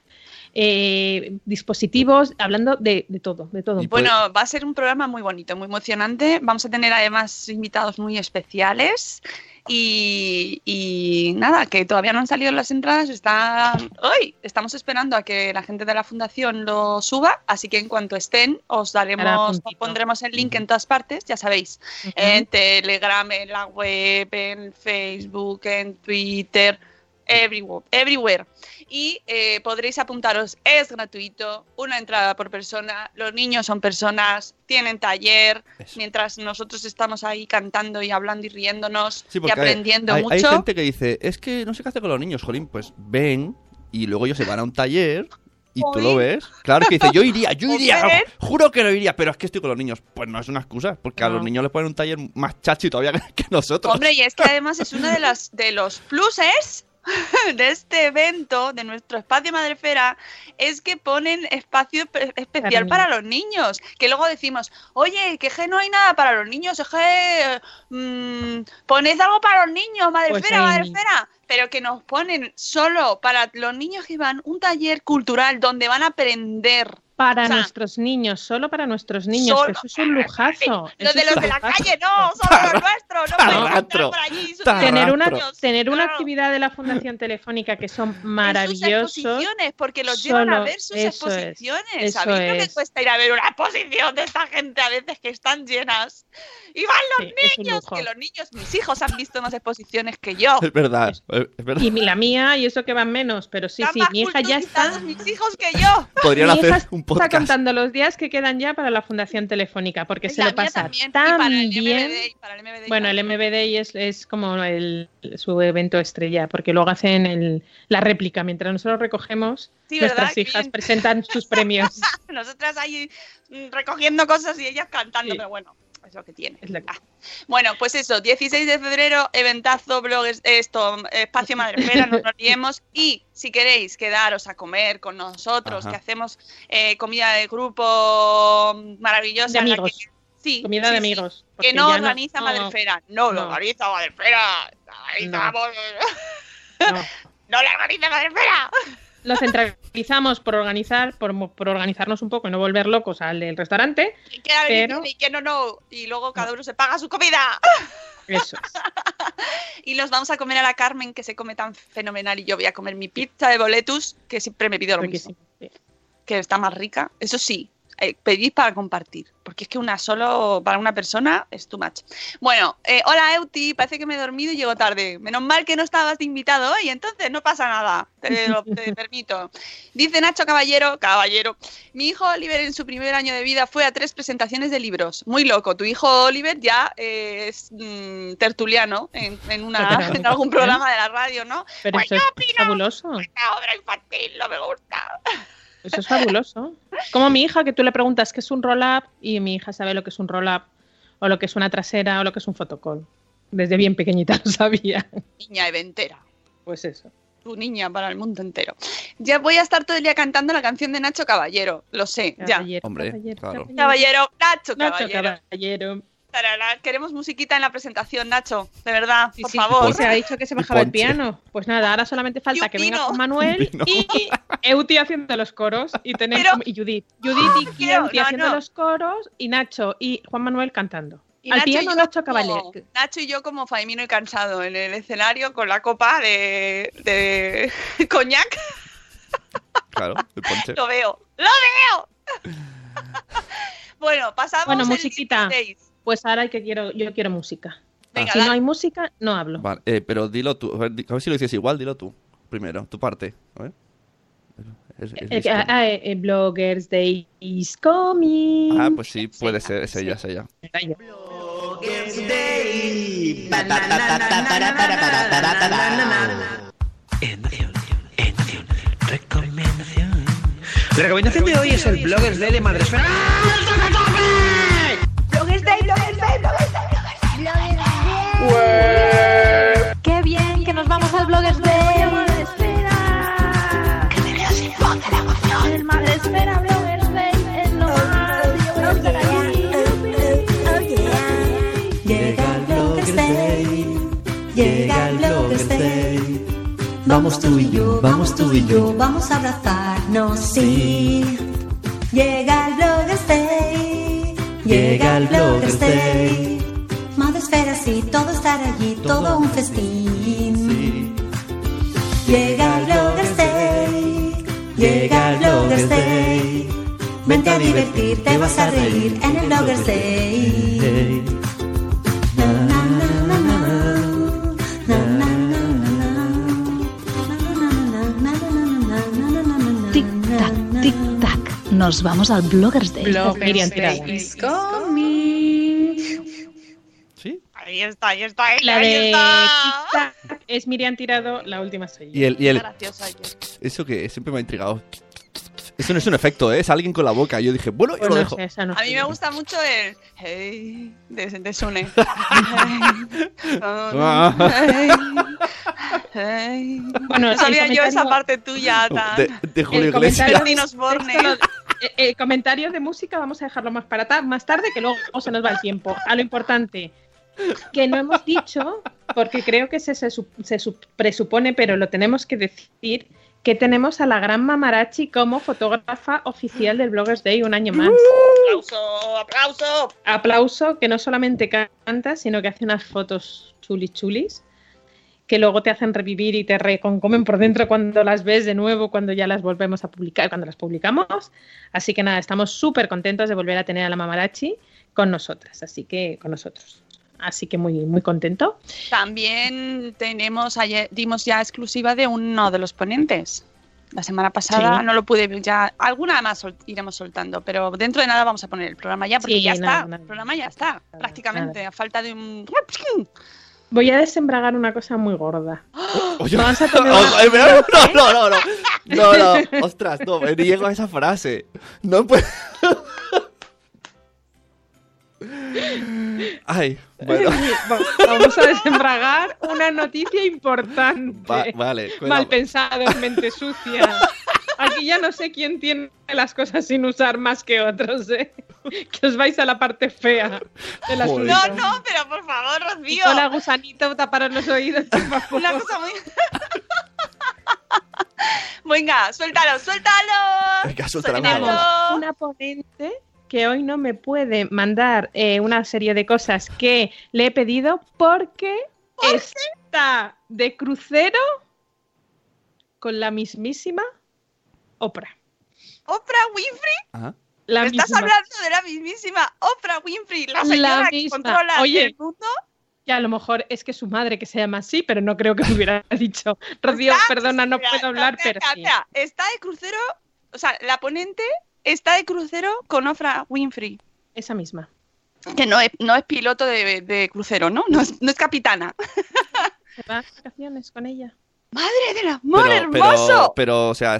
eh, dispositivos, hablando de, de todo, de todo. Poco. Bueno, va a ser un programa muy bonito, muy emocionante. Vamos a tener además invitados muy especiales. Y, y nada, que todavía no han salido las entradas, están hoy. Estamos esperando a que la gente de la fundación lo suba, así que en cuanto estén, os daremos, os pondremos el link en todas partes, ya sabéis, en Telegram, en la web, en Facebook, en Twitter, everywhere. everywhere. Y eh, podréis apuntaros, es gratuito, una entrada por persona, los niños son personas, tienen taller, Eso. mientras nosotros estamos ahí cantando y hablando y riéndonos Sí, y hay- aprendiendo hay, mucho. hay gente que dice, es que no sé qué hacer con los niños, Jolín. Pues ven y luego ellos se van a un taller y tú lo ves. Claro que dice, yo iría, yo iría, juro que no iría, pero es que estoy con los niños. Pues no es una excusa, porque a los niños les ponen un taller más chachi todavía que nosotros. Hombre, y es que además es uno de, las, de los pluses de este evento, de nuestro espacio Madrefera, es que ponen espacio pe- especial Para para los niños. Que luego decimos, oye, que je no hay nada para los niños, es que mm, poned algo para los niños, Madrefera, Pues Madrefera. Pero que nos ponen solo para los niños que van un taller cultural donde van a aprender. Para O sea, nuestros niños, solo para nuestros niños. solo- que eso es un lujazo. Los de es los de la calle, no, solo los nuestros, no Tarrastro. por allí. Tener una, tener una Claro. actividad de la Fundación Telefónica que son en sus maravillosos. exposiciones, porque los llevan a ver sus eso es, exposiciones. eso ¿Sabéis lo que es. cuesta ir a ver una exposición de esta gente a veces que están llenas? Y van los Sí, es niños, que los niños, mis hijos han visto más exposiciones que yo. Es verdad, es es verdad. Y la mía, y eso que van menos, pero sí, Están sí, mi hija ya está. mis hijos que yo. Podrían mi hija hacer un está contando los días que quedan ya para la Fundación Telefónica, porque se lo pasa también, tan para el bien. MBD, y para el MBD Bueno, el también. MBD es, es como el, su evento estrella, porque luego hacen el- la réplica. Mientras nosotros recogemos, nuestras hijas bien. presentan sus premios. Nosotras ahí mm, recogiendo cosas y ellas cantando, Sí. pero bueno, es lo que tiene. Es lo que- Ah. Bueno, pues eso, 16 de febrero, eventazo, blogs, esto, espacio Madrefera, no nos liemos. Y si queréis quedaros a comer con nosotros, Ajá. que hacemos eh, comida de grupo maravillosa. De la amigos. que- sí, Comida sí, de sí, amigos. Que no organiza no- Madrefera. No, lo no. organiza Madrefera. Organizamos. no. No lo organiza Madrefera. Lo centralizamos por organizar, por, por organizarnos un poco y no volver locos al del restaurante. Y quiera venir Pero- y que no, no. Y luego cada uno se paga su comida. Eso es. Y los vamos a comer a la Carmen, que se come tan fenomenal. Y yo voy a comer mi pizza de boletus, que siempre me pido lo mismo. Que está más rica. Eso sí, eh, pedid para compartir. Porque es que una solo para una persona es too much. Bueno, eh, hola Euti, parece que me he dormido y llego tarde. Menos mal que no estabas de invitado hoy, entonces no pasa nada. Te, lo- te permito. Dice Nacho Caballero, caballero, mi hijo Oliver en su primer año de vida fue a tres presentaciones de libros. Muy loco. Tu hijo Oliver ya eh, es mm, tertuliano en, en una, Pero- en algún programa de la radio, ¿no? Pero Pues eso yo es opino- fabuloso. Esta obra infantil no me gusta. Eso es fabuloso. Como mi hija, que tú le preguntas qué es un roll-up y mi hija sabe lo que es un roll-up, o lo que es una trasera, o lo que es un fotocall. Desde bien pequeñita lo sabía. Niña eventera. Pues eso. Tu niña para el mundo entero. Ya voy a estar todo el día cantando la canción de Nacho Caballero. Lo sé, ya. Caballero, Hombre, caballero, claro. Caballero, Nacho Nacho Caballero. Tarara. Queremos musiquita en la presentación, Nacho. De verdad, Sí, por sí, favor. y se ha dicho que se bajaba el piano. Pues nada, ahora solamente falta que venga. Juan Manuel y Euti haciendo los coros y tenemos Pero- y Judith. Judith y quiero- Euti no, haciendo no. los coros y Nacho y Juan Manuel cantando. Y Al Nacho piano Nacho como- Caballero. Nacho y yo como Faimino y cansado en el escenario con la copa de, de coñac. Claro, el ponche. Lo veo, lo veo. bueno, pasamos Bueno, el musiquita. 16. Pues ahora que quiero, yo quiero música. Venga, si dale. no hay música, no hablo. Vale, eh, pero dilo tú. A ver, di- a ver si lo dices igual, dilo tú. Primero, tu parte. A ver. Es- es Eh, ah, ah, eh, Bloggers Day is coming. Ah, pues sí, puede ser, es ella, es ella. Vaya. Recomendación. La recomendación de hoy es el Bloggers Day de Madresfera. ¡Qué bien que nos vamos al Bloggers Day! El Madresfera Bloggers Day es lo más. Yo estar allí. Llega el Bloggers Day, llega el Bloggers Day. Vamos tú y yo, vamos tú y yo, vamos a abrazarnos, sí. Llega el Bloggers Day, llega el Bloggers Day atmósfera, sí, todo estar allí, todo, un festín. Sí. Llega Bloggers Day, llega el Bloggers Day. Vente a divertir, te vas a reír en el Bloggers Day. Tic tac, tic tac. Nos vamos al Bloggers Day. Bloggers Day. Ahí está, ahí está ella, La ahí de está. Es Miriam Tirado, la última soy yo. Y el, y eso que siempre me ha intrigado. Eso no es un efecto, ¿eh? es alguien con la boca. Yo dije, bueno, yo Pues lo no dejo. sé, esa no A mí me gusta mucho el hey de, de Sune. Hey. Bueno, no sabía yo esa parte tuya tan. De, de Julio El Iglesias. eh, El comentario de música vamos a dejarlo más para ta- más tarde, que luego se nos va el tiempo. A lo importante, que no hemos dicho, porque creo que se, se, se su- presupone, pero lo tenemos que decir, que tenemos a la gran Mamarachi como fotógrafa oficial del Bloggers Day un año más. ¡Aplauso! ¡Aplauso! Aplauso, que no solamente canta, sino que hace unas fotos chulis chulis, que luego te hacen revivir y te reconcomen por dentro cuando las ves de nuevo, cuando ya las volvemos a publicar, cuando las publicamos. Así que nada, estamos súper contentos de volver a tener a la Mamarachi con nosotras, así que con nosotros. Así que muy, muy contento. También tenemos, ayer dimos ya exclusiva de uno de los ponentes. La semana pasada Sí. no lo pude ya. Alguna más sol- iremos soltando, pero dentro de nada vamos a poner el programa ya, porque Sí, ya nada, está. nada. el programa ya está, prácticamente, a falta de un. Voy a desembragar una cosa muy gorda. Oye, Vamos a tener oh, una- mira, no, no, no, no, no, no, ostras, no, me niego a esa frase. No puedo. Ay, bueno, Vamos a desembragar una noticia importante. va- vale. Mal pensados, mente sucia. Aquí ya no sé quién tiene las cosas sin usar más que otros, ¿eh? Que os vais a la parte fea Joder. asunto. No, no, pero por favor, Rocío. Hola, gusanito, taparos los oídos. Una cosa muy. Venga, suéltalo, suéltalo. Venga, suéltalo, una ponente que hoy no me puede mandar eh, una serie de cosas que le he pedido porque está de crucero con la mismísima Oprah. Oprah Winfrey. La ¿Me estás misma. hablando de la mismísima Oprah Winfrey, la La señora que misma. controla Oye. el mundo? Que a lo mejor es que su madre que se llama así, pero no creo que me hubiera dicho. Rocío, perdona, no puedo hablar, pero Está de crucero, o sea, la ponente está de crucero con Oprah Winfrey. Esa misma. Que no es, no es piloto de, de crucero, ¿no? No es, no es capitana. Se va a vacaciones con ella. ¡Madre del amor Pero, hermoso! pero, pero, o sea,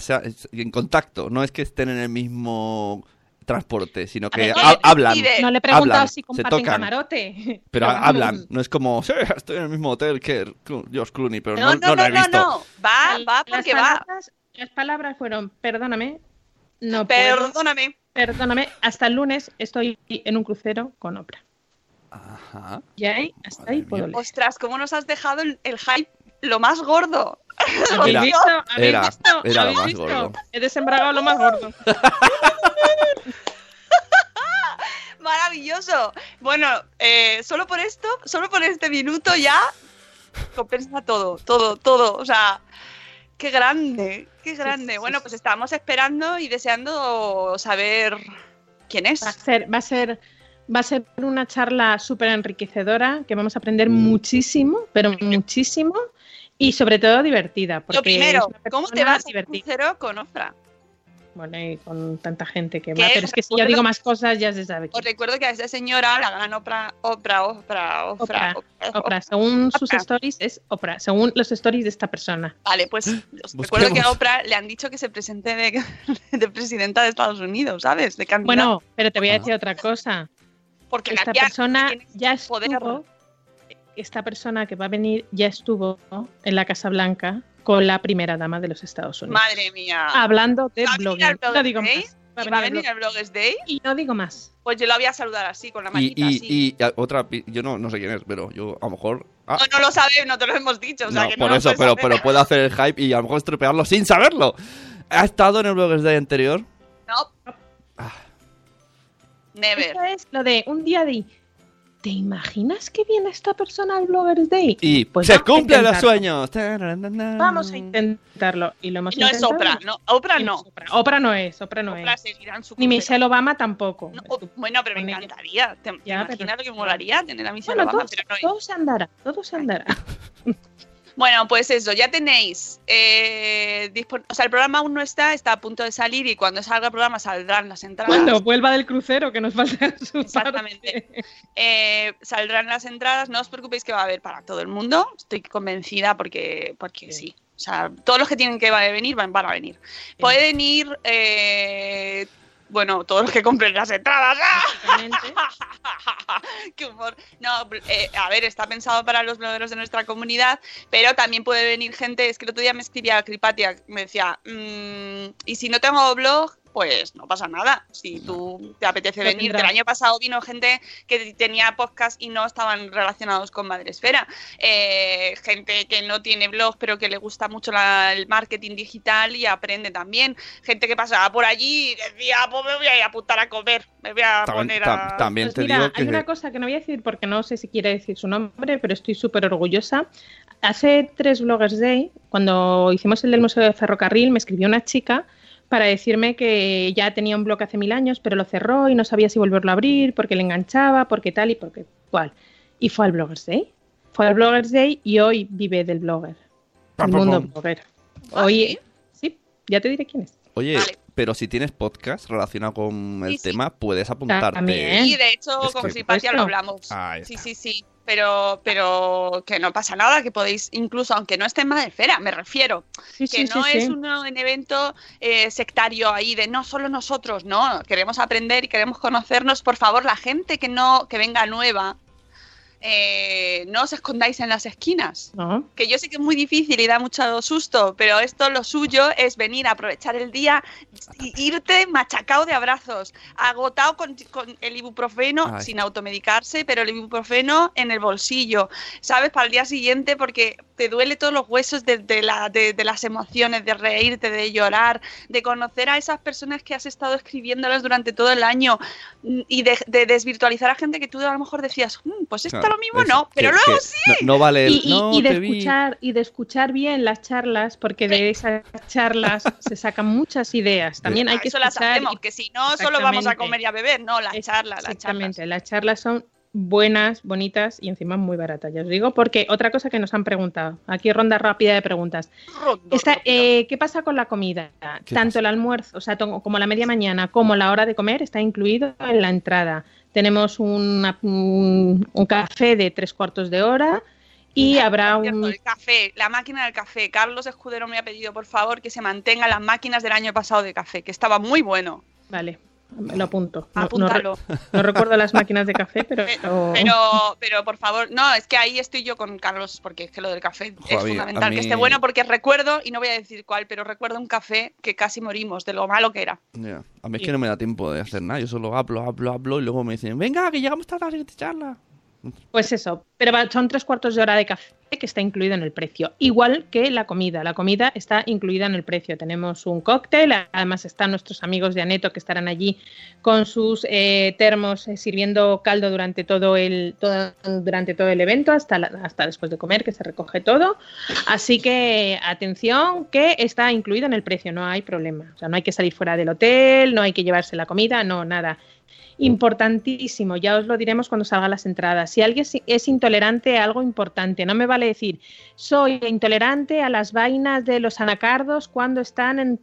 en contacto, no es que estén en el mismo transporte, sino que ver, ha- oye, hablan. No le he preguntado hablan, si se comparten tocan. camarote. Pero hablan, no es como, "Sí, estoy en el mismo hotel que George Clooney, pero no, No, no, no, lo no, he no, visto. no. Va, Las va porque va. palabras, Las palabras fueron, perdóname, no puedo, Perdóname. perdóname, hasta el lunes estoy en un crucero con Oprah. Ajá. Y ahí, hasta ahí puedo leer. Ostras, ¿cómo nos has dejado el, el hype lo más gordo? ¿Habéis Era- visto? ¿Habéis era- visto? era lo ¿Habéis más visto? gordo. He desembragado lo más gordo. Maravilloso. Bueno, eh, solo por esto, solo por este minuto ya compensa todo, todo, todo. O sea, qué grande, qué grande. sí, bueno, sí. pues estábamos esperando y deseando saber quién es. Va a ser, va a ser, va a ser una charla súper enriquecedora que vamos a aprender Mm. muchísimo, pero muchísimo y sobre todo divertida. Porque Lo primero, ¿cómo te vas a crucero con Oprah? Bueno, y con tanta gente que va, pero es que si yo digo más cosas ya se sabe. Os quién. recuerdo que a esa señora la gran Oprah, Oprah, Oprah, Oprah, Oprah, según sus stories es Oprah, según los stories de esta persona. Vale, pues os recuerdo que a. Oprah le han dicho que se presente de, de presidenta de Estados Unidos, ¿sabes? De candidata. Bueno, pero te voy a Ah. decir otra cosa. porque Esta persona ya poder. estuvo, esta persona que va a venir ya estuvo en la Casa Blanca con la primera dama de los Estados Unidos. Madre mía. Hablando de ¿Va a venir blogging. al Bloggers No digo Day? más. ¿Y va a venir al Bloggers Day? Y no digo más. Pues yo la voy a saludar así, con la manita y, así. y a- otra, yo no, no sé quién es, pero yo a lo mejor... ah, No, no lo sabes, no te lo hemos dicho. O sea, no, que no por eso, pero, pero puedo hacer el hype y a lo mejor estropearlo sin saberlo. ¿Ha estado en el Bloggers Day anterior? No. Ah. Never. Esto es lo de un día de. ¿Te imaginas que viene esta persona al Bloggers Day? Y Pues se cumplen los sueños. Vamos a intentarlo. Y lo hemos Y no es intentado. Oprah, no. Oprah no. es Oprah. Oprah no es, Oprah no Oprah es. seguirá en su Ni. Michelle Obama tampoco. No, o- bueno, pero me encantaría. ¿Te, te Ya, imaginas pero- lo que molaría tener a Michelle Bueno, Obama? todo, Pero no es. todo se andará, todo se andará. Bueno, pues eso, ya tenéis. eh, o sea, el programa aún no está, está a punto de salir y cuando salga el programa saldrán las entradas. Cuando vuelva del crucero, que nos falta su Exactamente. parte. Eh, saldrán las entradas, no os preocupéis que va a haber para todo el mundo. Estoy convencida porque, porque sí. O sea, todos los que tienen que venir van, van a venir. Pueden ir eh, Bueno, todos los que compren las entradas. ¡ah! ¡Qué humor! No, eh, a ver, está pensado para los blogueros de nuestra comunidad, pero también puede venir gente. Es que el otro día me escribía Cripatia, me decía, "Mm, y si no tengo blog, pues no pasa nada. Si tú te apetece venir, el año pasado vino gente que tenía podcast y no estaban relacionados con Madresfera. Eh, gente que no tiene blog, pero que le gusta mucho la- el marketing digital y aprende también. Gente que pasaba por allí y decía, pues me voy a ir a apuntar a comer, me voy a También, poner tam- a... también Pues te mira, digo que... hay una cosa que no voy a decir porque no sé si quiere decir su nombre, pero estoy súper orgullosa. Hace tres Bloggers Day, cuando hicimos el del Museo de Ferrocarril, me escribió una chica para decirme que ya tenía un blog hace mil años, pero lo cerró y no sabía si volverlo a abrir, porque le enganchaba, porque tal y porque cual. Y fue al Bloggers Day. Fue al Bloggers Day y hoy vive del blogger. El mundo blogger. ¿Ah, Hoy, sí, ya te diré quién es. Oye, Vale. pero si tienes podcast relacionado con el Sí, sí. tema, puedes apuntarte. También. Y de hecho, Es con que- Simpatia lo hablamos. Sí, sí, sí. Pero, pero que no pasa nada, que podéis, incluso aunque no esté en Madrefera, me refiero. Sí, que sí, no sí, es un, un evento eh, sectario ahí de no solo nosotros, no. Queremos aprender y queremos conocernos. Por favor, la gente que no, que venga nueva, eh, no os escondáis en las esquinas. Que yo sé que es muy difícil y da mucho susto, pero esto lo suyo es venir a aprovechar el día y irte machacado de abrazos, agotado con, con el ibuprofeno, Ay. sin automedicarse, pero el ibuprofeno en el bolsillo, ¿sabes? Para el día siguiente, porque te duele todos los huesos de, de la- de- de las emociones, de reírte, de llorar, de conocer a esas personas que has estado escribiéndolas durante todo el año mm, y de, de desvirtualizar a gente que tú a lo mejor decías, "Mm, pues esto Claro, lo mismo eso, no, pero que- luego que sí. No, no vale el... y, y- no, y de te vi. escuchar y de escuchar bien las charlas porque de esas charlas se sacan muchas ideas también hay Ah, que eso las escuchar hacemos, y- que si no solo vamos a Exactamente. comer y a beber, no, la Es- charla, la charla. exactamente las charlas son buenas bonitas y encima muy baratas ya os digo porque otra cosa que nos han preguntado aquí ronda rápida de preguntas Esta, eh, ¿Qué pasa con la comida? ¿Qué Tanto pasa? el almuerzo, o sea, como la media mañana, como la hora de comer, está incluido en la entrada. Tenemos una- un, un café de tres cuartos de hora y habrá cierto, un... el café, la máquina del café. Carlos Escudero me ha pedido, por favor, que se mantengan las máquinas del año pasado de café, que estaba muy bueno. Vale, lo apunto. No, Apúntalo. no recuerdo las máquinas de café, pero... Pero, pero por favor, no, es que ahí estoy yo con Carlos, porque es que lo del café Joder, es fundamental. mí- Que esté bueno, porque recuerdo, y no voy a decir cuál, pero recuerdo un café que casi morimos de lo malo que era. Ya, A mí es que no me da tiempo de hacer nada. Yo solo hablo, hablo, hablo y luego me dicen, venga, que llegamos tarde a la siguiente charla. Pues eso, pero son tres cuartos de hora de café que está incluido en el precio, igual que la comida. La comida está incluida en el precio. Tenemos un cóctel, además están nuestros amigos de Aneto que estarán allí con sus eh, termos eh, sirviendo caldo durante todo el todo- durante todo el evento hasta la- hasta después de comer que se recoge todo. Así que atención que está incluido en el precio, no hay problema. O sea, no hay que salir fuera del hotel, no hay que llevarse la comida, no nada. Importantísimo, ya os lo diremos cuando salgan las entradas. Si alguien es- intolerante a algo importante, no me vale decir soy intolerante a las vainas de los anacardos cuando están en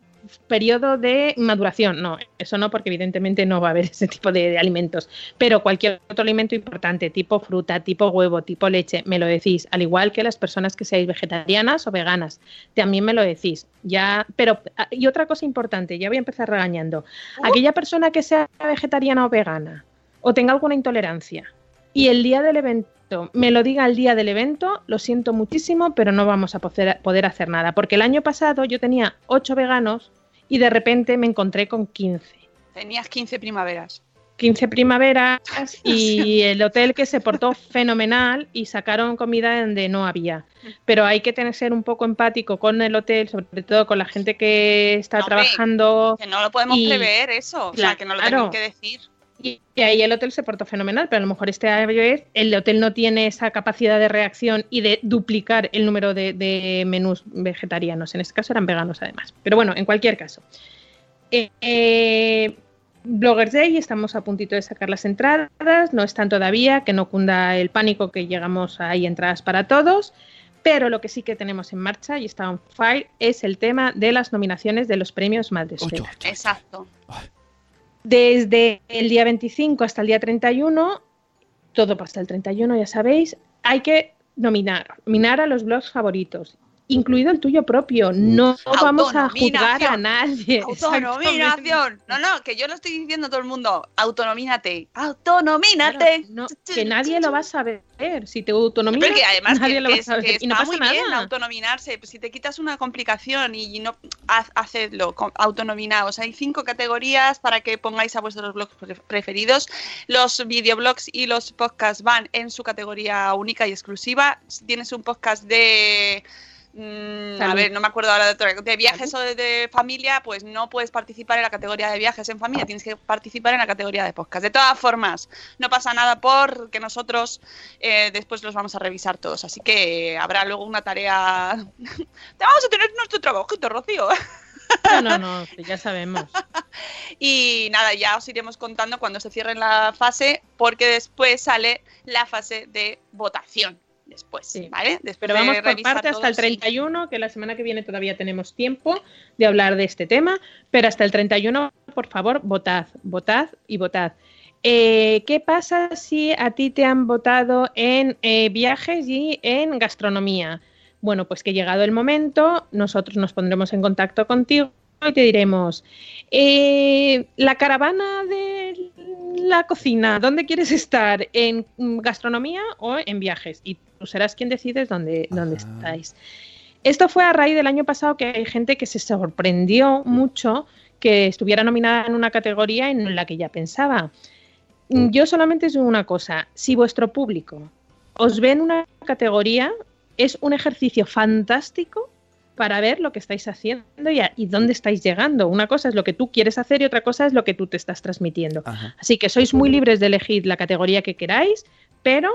periodo de maduración. No, eso no, porque evidentemente no va a haber ese tipo de, de alimentos. Pero cualquier otro alimento importante, tipo fruta, tipo huevo, tipo leche, me lo decís. Al igual que las personas que seáis vegetarianas o veganas, también me lo decís. Ya, pero ah, y otra cosa importante, ya voy a empezar regañando. Aquella persona que sea vegetariana o vegana o tenga alguna intolerancia y el día del evento me lo diga el día del evento, lo siento muchísimo, pero no vamos a poder, hacer nada. Porque el año pasado yo tenía 8 veganos y de repente me encontré con 15. Tenías 15 primaveras. 15 primaveras y el hotel que se portó fenomenal y sacaron comida donde no había. Pero hay que tener ser un poco empático con el hotel, sobre todo con la gente que está trabajando. Que no lo podemos Y- prever eso, o sea, que no lo Claro. tenemos que decir. Y, y ahí el hotel se portó fenomenal, pero a lo mejor este vez el hotel no tiene esa capacidad de reacción y de duplicar el número de, de menús vegetarianos. En este caso eran veganos además. Pero bueno, en cualquier caso. Eh, eh, Bloggers Day, estamos a puntito de sacar las entradas, no están todavía, que no cunda el pánico que llegamos ahí entradas para todos. Pero lo que sí que tenemos en marcha y está on fire es el tema de las nominaciones de los premios Madresfera. Exacto. Desde el día 25 hasta el día 31, todo pasa el 31, ya sabéis, hay que nominar, nominar a los blogs favoritos. Incluido el tuyo propio. No vamos a juzgar a nadie. Autonominación. No, no, que yo lo estoy diciendo a todo el mundo. Autonomínate. Autonomínate. Claro, no, que nadie lo va a saber. Si te autonominas, Porque además nadie que, lo va que a es- saber. que y no está pasa muy bien nada. autonominarse. Pues si te quitas una complicación y no haz- hacedlo, con- autonominaos. Hay cinco categorías para que pongáis a vuestros blogs pre- preferidos. Los videoblogs y los podcasts van en su categoría única y exclusiva. Si tienes un podcast de mm, a ver, no me acuerdo ahora de de viajes o de, de familia, pues no puedes participar en la categoría de viajes en familia, tienes que participar en la categoría de podcast. De todas formas, no pasa nada porque nosotros eh, después los vamos a revisar todos, así que habrá luego una tarea. Te vamos a tener nuestro trabajito, Rocío. No, no, no, ya sabemos. Y nada, ya os iremos contando cuando se cierre la fase, porque después sale la fase de votación. Después, ¿vale? Después Pero de vamos por parte hasta el todo, sí. 31, que la semana que viene todavía tenemos tiempo de hablar de este tema, pero hasta el 31, por favor, votad, votad y votad. Eh, ¿Qué pasa si a ti te han votado en eh, viajes y en gastronomía? Bueno, pues que llegado el momento, nosotros nos pondremos en contacto contigo y te diremos, eh, la caravana de la cocina, ¿dónde quieres estar? ¿En mm, gastronomía o en viajes? Y tú serás quien decides dónde, dónde estáis. Esto fue a raíz del año pasado que hay gente que se sorprendió mucho que estuviera nominada en una categoría en la que ya pensaba. Mm, Yo solamente digo una cosa, si vuestro público os ve en una categoría, es un ejercicio fantástico para ver lo que estáis haciendo y, a- y dónde estáis llegando. Una cosa es lo que tú quieres hacer y otra cosa es lo que tú te estás transmitiendo. Así que sois muy libres de elegir la categoría que queráis, pero,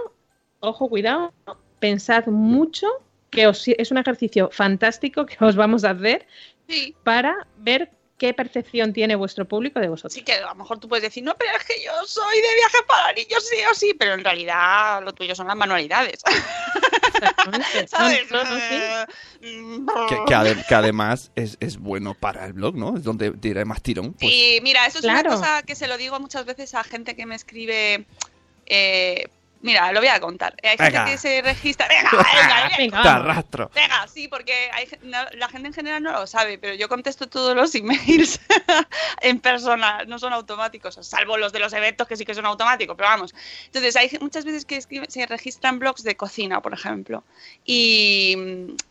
ojo, cuidado, pensad mucho que os- es un ejercicio fantástico que os vamos a hacer Sí. para ver qué percepción tiene vuestro público de vosotros. Sí, que a lo mejor tú puedes decir, no, pero es que yo soy de viajes para niños, sí o sí, pero en realidad lo tuyo son las manualidades. ¿Sabes? No, no, sí. Que, que ade- que además es, es bueno para el blog, ¿no? Es donde tiene más tirón. Pues, Sí, mira, eso es Claro. una cosa que se lo digo muchas veces a gente que me escribe. eh, mira, lo voy a contar. Hay gente que se registra. Venga, venga, venga. Te arrastro. Venga, sí, porque hay, no- la gente en general no lo sabe, pero yo contesto todos los emails en persona, no son automáticos, salvo los de los eventos que sí que son automáticos, pero vamos. Entonces, hay muchas veces que escriben- se registran blogs de cocina, por ejemplo, y,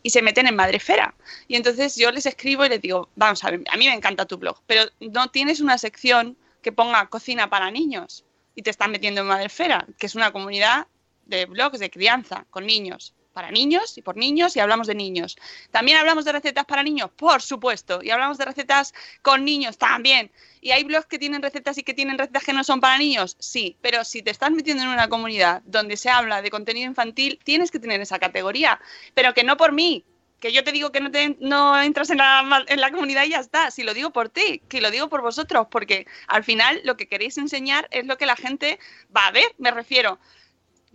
y se meten en Madrefera. Y entonces yo les escribo y les digo, vamos a ver, a mí me encanta tu blog, pero no tienes una sección que ponga cocina para niños y te están metiendo en Madrefera, que es una comunidad de blogs de crianza con niños, para niños y por niños y hablamos de niños. También hablamos de recetas para niños, por supuesto, y hablamos de recetas con niños también. Y hay blogs que tienen recetas y que tienen recetas que no son para niños, sí, pero si te estás metiendo en una comunidad donde se habla de contenido infantil, tienes que tener esa categoría, pero que no por mí, que yo te digo que no, te, no entras en la, en la comunidad y ya está. Si lo digo por ti, que lo digo por vosotros, porque al final lo que queréis enseñar es lo que la gente va a ver, me refiero.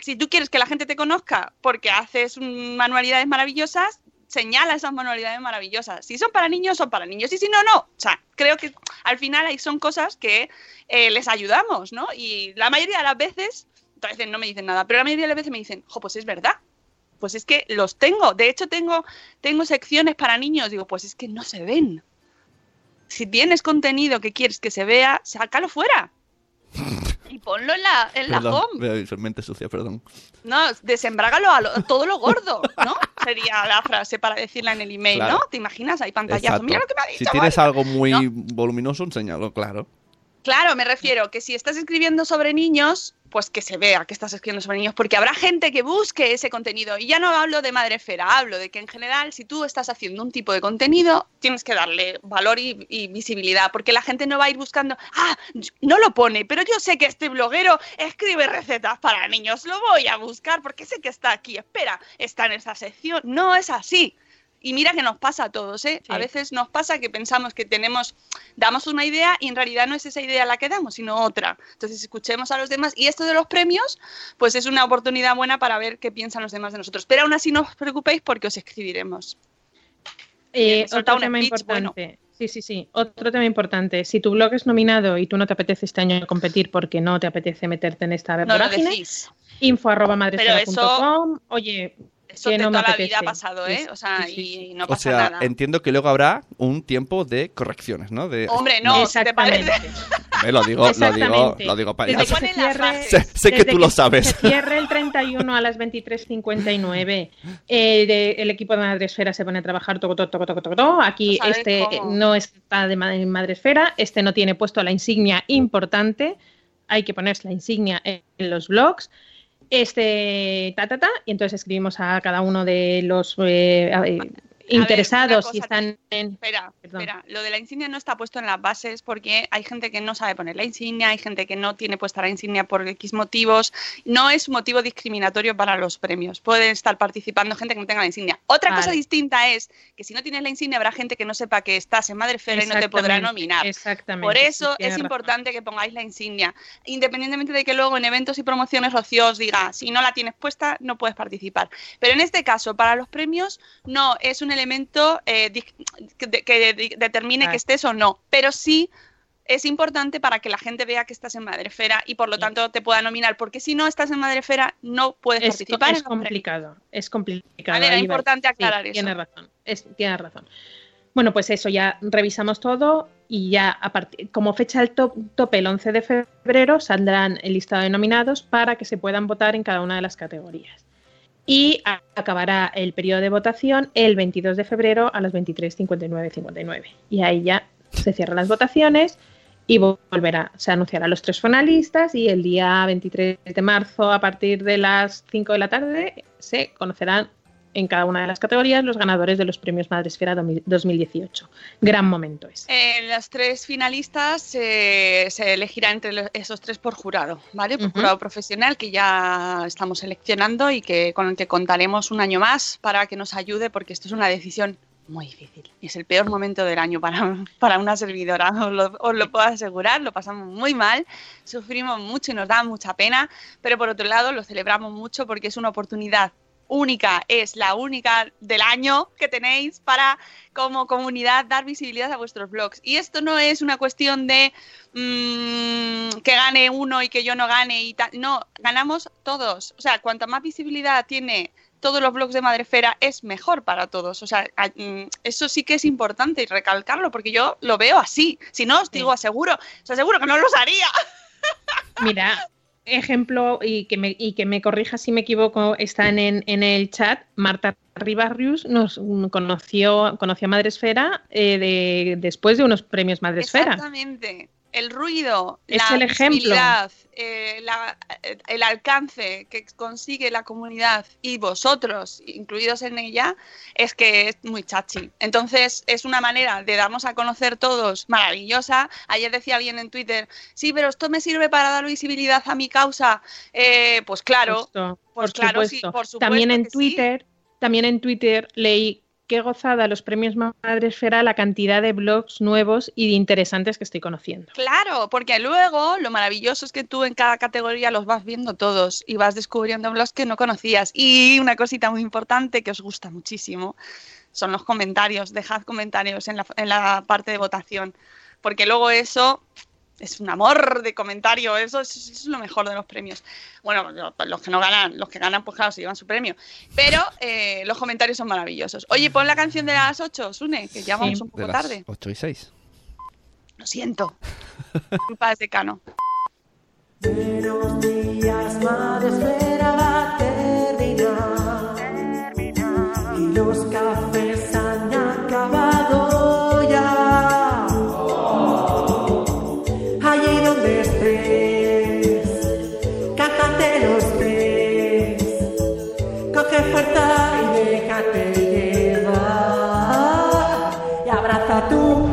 Si tú quieres que la gente te conozca porque haces manualidades maravillosas, señala esas manualidades maravillosas. Si son para niños, son para niños. Y si no, no. O sea, creo que al final ahí son cosas que eh, les ayudamos, ¿no? Y la mayoría de las veces, otras veces no me dicen nada, pero la mayoría de las veces me dicen, jo, pues es verdad. Pues es que los tengo. De hecho, tengo, tengo secciones para niños. Digo, pues es que no se ven. Si tienes contenido que quieres que se vea, sácalo fuera. Y ponlo en la, en la home. mente sucia, perdón. No, desembrágalo a lo- todo lo gordo, ¿no? Sería la frase para decirla en el email, Claro. ¿no? ¿Te imaginas? Hay pantallazo. Exacto. Mira lo que me ha dicho. Si tienes algo muy voluminoso, enséñalo, claro. Claro, me refiero que si estás escribiendo sobre niños, pues que se vea que estás escribiendo sobre niños, porque habrá gente que busque ese contenido. Y ya no hablo de madrefera, hablo de que en general, si tú estás haciendo un tipo de contenido, tienes que darle valor y, y visibilidad, porque la gente no va a ir buscando, ah, no lo pone, pero yo sé que este bloguero escribe recetas para niños, lo voy a buscar porque sé que está aquí, espera, está en esa sección. No es así. Y mira que nos pasa a todos, ¿eh? A veces nos pasa que pensamos que tenemos, damos una idea y en realidad no es esa idea la que damos, sino otra. Entonces escuchemos a los demás. Y esto de los premios, pues es una oportunidad buena para ver qué piensan los demás de nosotros. Pero aún así no os preocupéis porque os escribiremos. Eh, otro tema speech, importante. Sí, sí, sí. Otro tema importante. Si tu blog es nominado y tú no te apetece este año competir porque no te apetece meterte en esta No lo vorágine, decís. info arroba Pero eso-. Oye, Eso que de no me toda la vida ha pasado, ¿eh? Sí, O sea, sí, sí, y, sí. y no O pasa sea, nada. entiendo que luego habrá un tiempo de correcciones, ¿no? De, Hombre, no, ¿te Exactamente. Eh, lo digo, lo digo, lo digo para Desde que se cierre-. Sé, sé que Desde tú lo sabes. Se cierre el 31 a las 23.59. eh, de- el equipo de Madresfera se pone a trabajar. Toco, toco, toco, toco, toco. Aquí este cómo. no está de Madresfera. Este no tiene puesto la insignia importante. Hay que ponerse la insignia en los blogs. Este, ta, ta, ta. Y entonces escribimos a cada uno de los eh, interesados si están. Espera, Perdón. espera. Lo de la insignia no está puesto en las bases porque hay gente que no sabe poner la insignia, hay gente que no tiene puesta la insignia por X motivos. No es un motivo discriminatorio para los premios. Pueden estar participando gente que no tenga la insignia. Otra cosa distinta es que si no tienes la insignia habrá gente que no sepa que estás en Madrefera y no te podrá nominar. Exactamente. Por eso sí, es importante que pongáis la insignia, independientemente de que luego en eventos y promociones Rocío os diga, si no la tienes puesta, no puedes participar. Pero en este caso, para los premios, no es un elemento eh, que, de- que de- determine que estés o no, pero sí es importante para que la gente vea que estás en Madrefera y por lo Sí. tanto te pueda nominar, porque si no estás en Madrefera, no puedes Es, participar. es complicado, es complicado. Vale, era va. importante Sí, aclarar eso. Tienes razón, es, tienes razón. Bueno, pues eso, ya revisamos todo y ya a partir, como fecha el top, tope el 11 de febrero saldrán el listado de nominados para que se puedan votar en cada una de las categorías. Y acabará el periodo de votación el 22 de febrero a las 23.59.59. Y ahí ya se cierran las votaciones y vol- volverá, se anunciará los tres finalistas y el día 23 de marzo a partir de las 5 de la tarde se conocerán en cada una de las categorías los ganadores de los premios Madresfera 2018. Gran momento es. Eh, las tres finalistas eh, se elegirá entre esos tres por jurado, ¿vale? Por jurado profesional que ya estamos seleccionando y que con el que contaremos un año más para que nos ayude porque esto es una decisión muy difícil. Es el peor momento del año para, para una servidora, os lo, os lo puedo asegurar, lo pasamos muy mal, sufrimos mucho y nos da mucha pena, pero por otro lado lo celebramos mucho porque es una oportunidad única, es la única del año que tenéis para como comunidad dar visibilidad a vuestros blogs. Y esto no es una cuestión de mm, que gane uno y que yo no gane y tal. No, ganamos todos. O sea, cuanta más visibilidad tiene todos los blogs de Madrefera es mejor para todos. O sea, mm, eso sí que es importante y recalcarlo porque yo lo veo así. Si no, os digo, aseguro, os aseguro que no los haría. Mira, ejemplo, y que me, y que me corrija si me equivoco, están en, en el chat. Marta Ribarrius nos conoció, conoció a Madresfera eh, de, después de unos premios Madresfera. Exactamente. El ruido, Es la el ejemplo. eh, la- eh, el alcance que consigue la comunidad y vosotros, incluidos en ella, es que es muy chachi. Entonces, es una manera de darnos a conocer todos maravillosa. Ayer decía alguien en Twitter, sí, pero esto me sirve para dar visibilidad a mi causa. Eh, pues claro, Justo, pues por claro, sí, supuesto. por supuesto también en sí. Twitter, también en Twitter leí qué gozada los premios Madresfera la cantidad de blogs nuevos y de interesantes que estoy conociendo. Claro, porque luego lo maravilloso es que tú en cada categoría los vas viendo todos y vas descubriendo blogs que no conocías. Y una cosita muy importante que os gusta muchísimo son los comentarios. Dejad comentarios en la, en la parte de votación, porque luego eso es un amor de comentario, eso es, eso es lo mejor de los premios. Bueno, lo- los que no ganan, los que ganan, pues claro, se llevan su premio. Pero eh, los comentarios son maravillosos. Oye, pon la canción de las 8, Sune, que ya Sí. vamos un De poco las tarde. 8 y 6. Lo siento. Culpa de Cano. Buenos días, Madresfera va a terminar. Y los cafés Fuerza y déjate llevar. Y abraza tu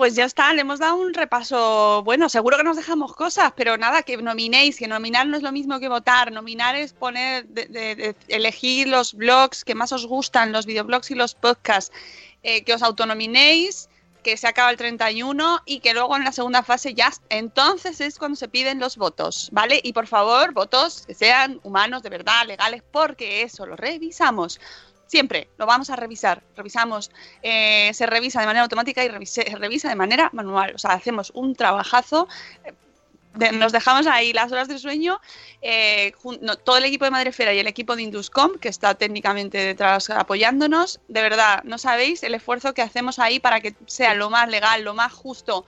pues ya está, le hemos dado un repaso. Bueno, seguro que nos dejamos cosas, pero nada, que nominéis, que nominar no es lo mismo que votar. Nominar es poner, de- de- elegir los blogs que más os gustan, los videoblogs y los podcasts, eh, que os autonominéis, que se acaba el 31 y que luego en la segunda fase ya, entonces es cuando se piden los votos, ¿vale? Y por favor, votos que sean humanos, de verdad, legales, porque eso lo revisamos. Siempre lo vamos a revisar. Revisamos, eh, se revisa de manera automática y revise- se revisa de manera manual. O sea, hacemos un trabajazo. eh, de- nos dejamos ahí las horas de sueño. eh, todo el equipo de Madrefera y el equipo de Induscom, que está técnicamente detrás apoyándonos. De verdad, no sabéis el esfuerzo que hacemos ahí para que sea lo más legal, lo más justo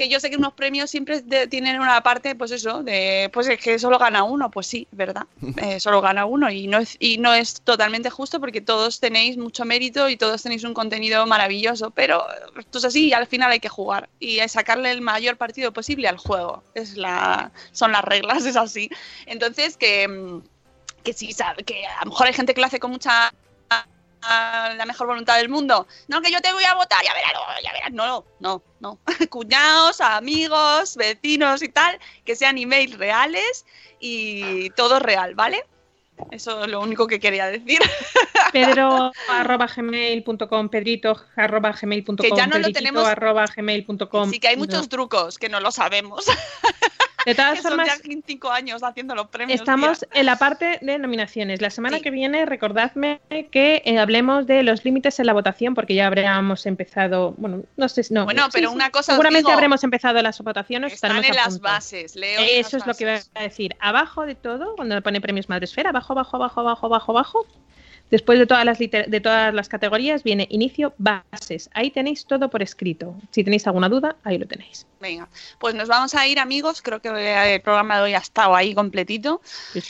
que yo sé que unos premios siempre de- tienen una parte, pues eso, de pues es que solo gana uno, pues sí, verdad, eh, solo gana uno y no es y no es totalmente justo porque todos tenéis mucho mérito y todos tenéis un contenido maravilloso, pero esto es así y al final hay que jugar y sacarle el mayor partido posible al juego, es la son las reglas, es así. Entonces que mm, que sí que a lo mejor hay gente que lo hace con mucha la mejor voluntad del mundo. No, que yo te voy a votar, ya verás, no, ya verás. No, no, no. Cuñados, amigos, vecinos y tal, que sean emails reales y todo real, ¿vale? Eso es lo único que quería decir. Pedro arroba gmail.com, pedrito arroba gmail.com, Que ya no lo tenemos- arroba gmail.com. Sí que hay muchos trucos que no lo sabemos. De todas que son formas, ya cinco años haciendo los premios. Estamos tía. en la parte de nominaciones. La semana que viene, recordadme que eh, hablemos de los límites en la votación, porque ya habríamos empezado. Bueno, no sé si. No, Bueno, pero sí, una cosa os Seguramente digo. habremos empezado las votaciones. Están en las punto. bases, Leo. Eso es lo que iba a decir. Abajo de todo, cuando pone premios Madresfera, abajo, abajo, abajo, abajo, abajo, abajo. Después de todas las de todas las categorías viene inicio bases. Ahí tenéis todo por escrito. Si tenéis alguna duda, ahí lo tenéis. Venga, pues nos vamos a ir, amigos. Creo que el programa de hoy ha estado ahí completito.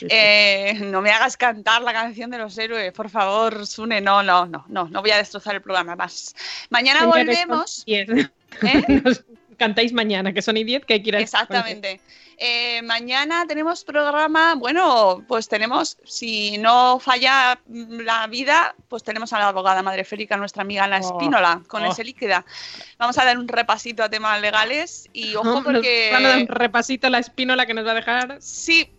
Eh, no me hagas cantar la canción de los héroes, por favor, Sune. No, no, no, no, no voy a destrozar el programa más. Mañana volvemos. cantáis mañana, que son idiot, que hay que ir a Exactamente. Eh, mañana tenemos programa, bueno, pues tenemos, si no falla la vida, pues tenemos a la abogada madreférica, nuestra amiga Ana Oh, Espínola, con oh. ese líquida. Vamos a dar un repasito a temas legales y ojo porque... van a dar un repasito a la espínola que nos va a dejar. Sí.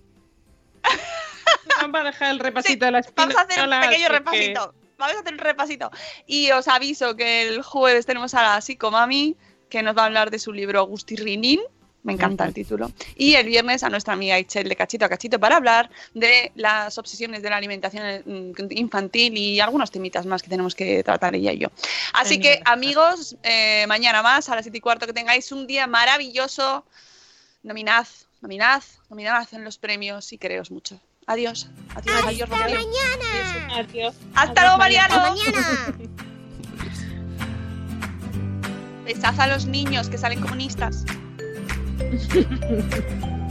Nos va a dejar el repasito de la espínola. Vamos a hacer un pequeño repasito. Vamos a hacer un repasito. Y os aviso que el jueves tenemos a la psicomami, que nos va a hablar de su libro Gustirrinin. Me encanta el título. Y el viernes a nuestra amiga Ichel de Cachito a Cachito para hablar de las obsesiones de la alimentación mm, infantil y algunos temitas más que tenemos que tratar ella y yo. Así que, amigos, eh, mañana más a las 7 y cuarto que tengáis un día maravilloso. Nominad, nominad, nominad en los premios y quereos mucho. Adiós. Adiós, adiós, Rocío. mañana. Adiós. Hasta luego, Mariano. Hasta mañana. Besad a los niños que salen comunistas.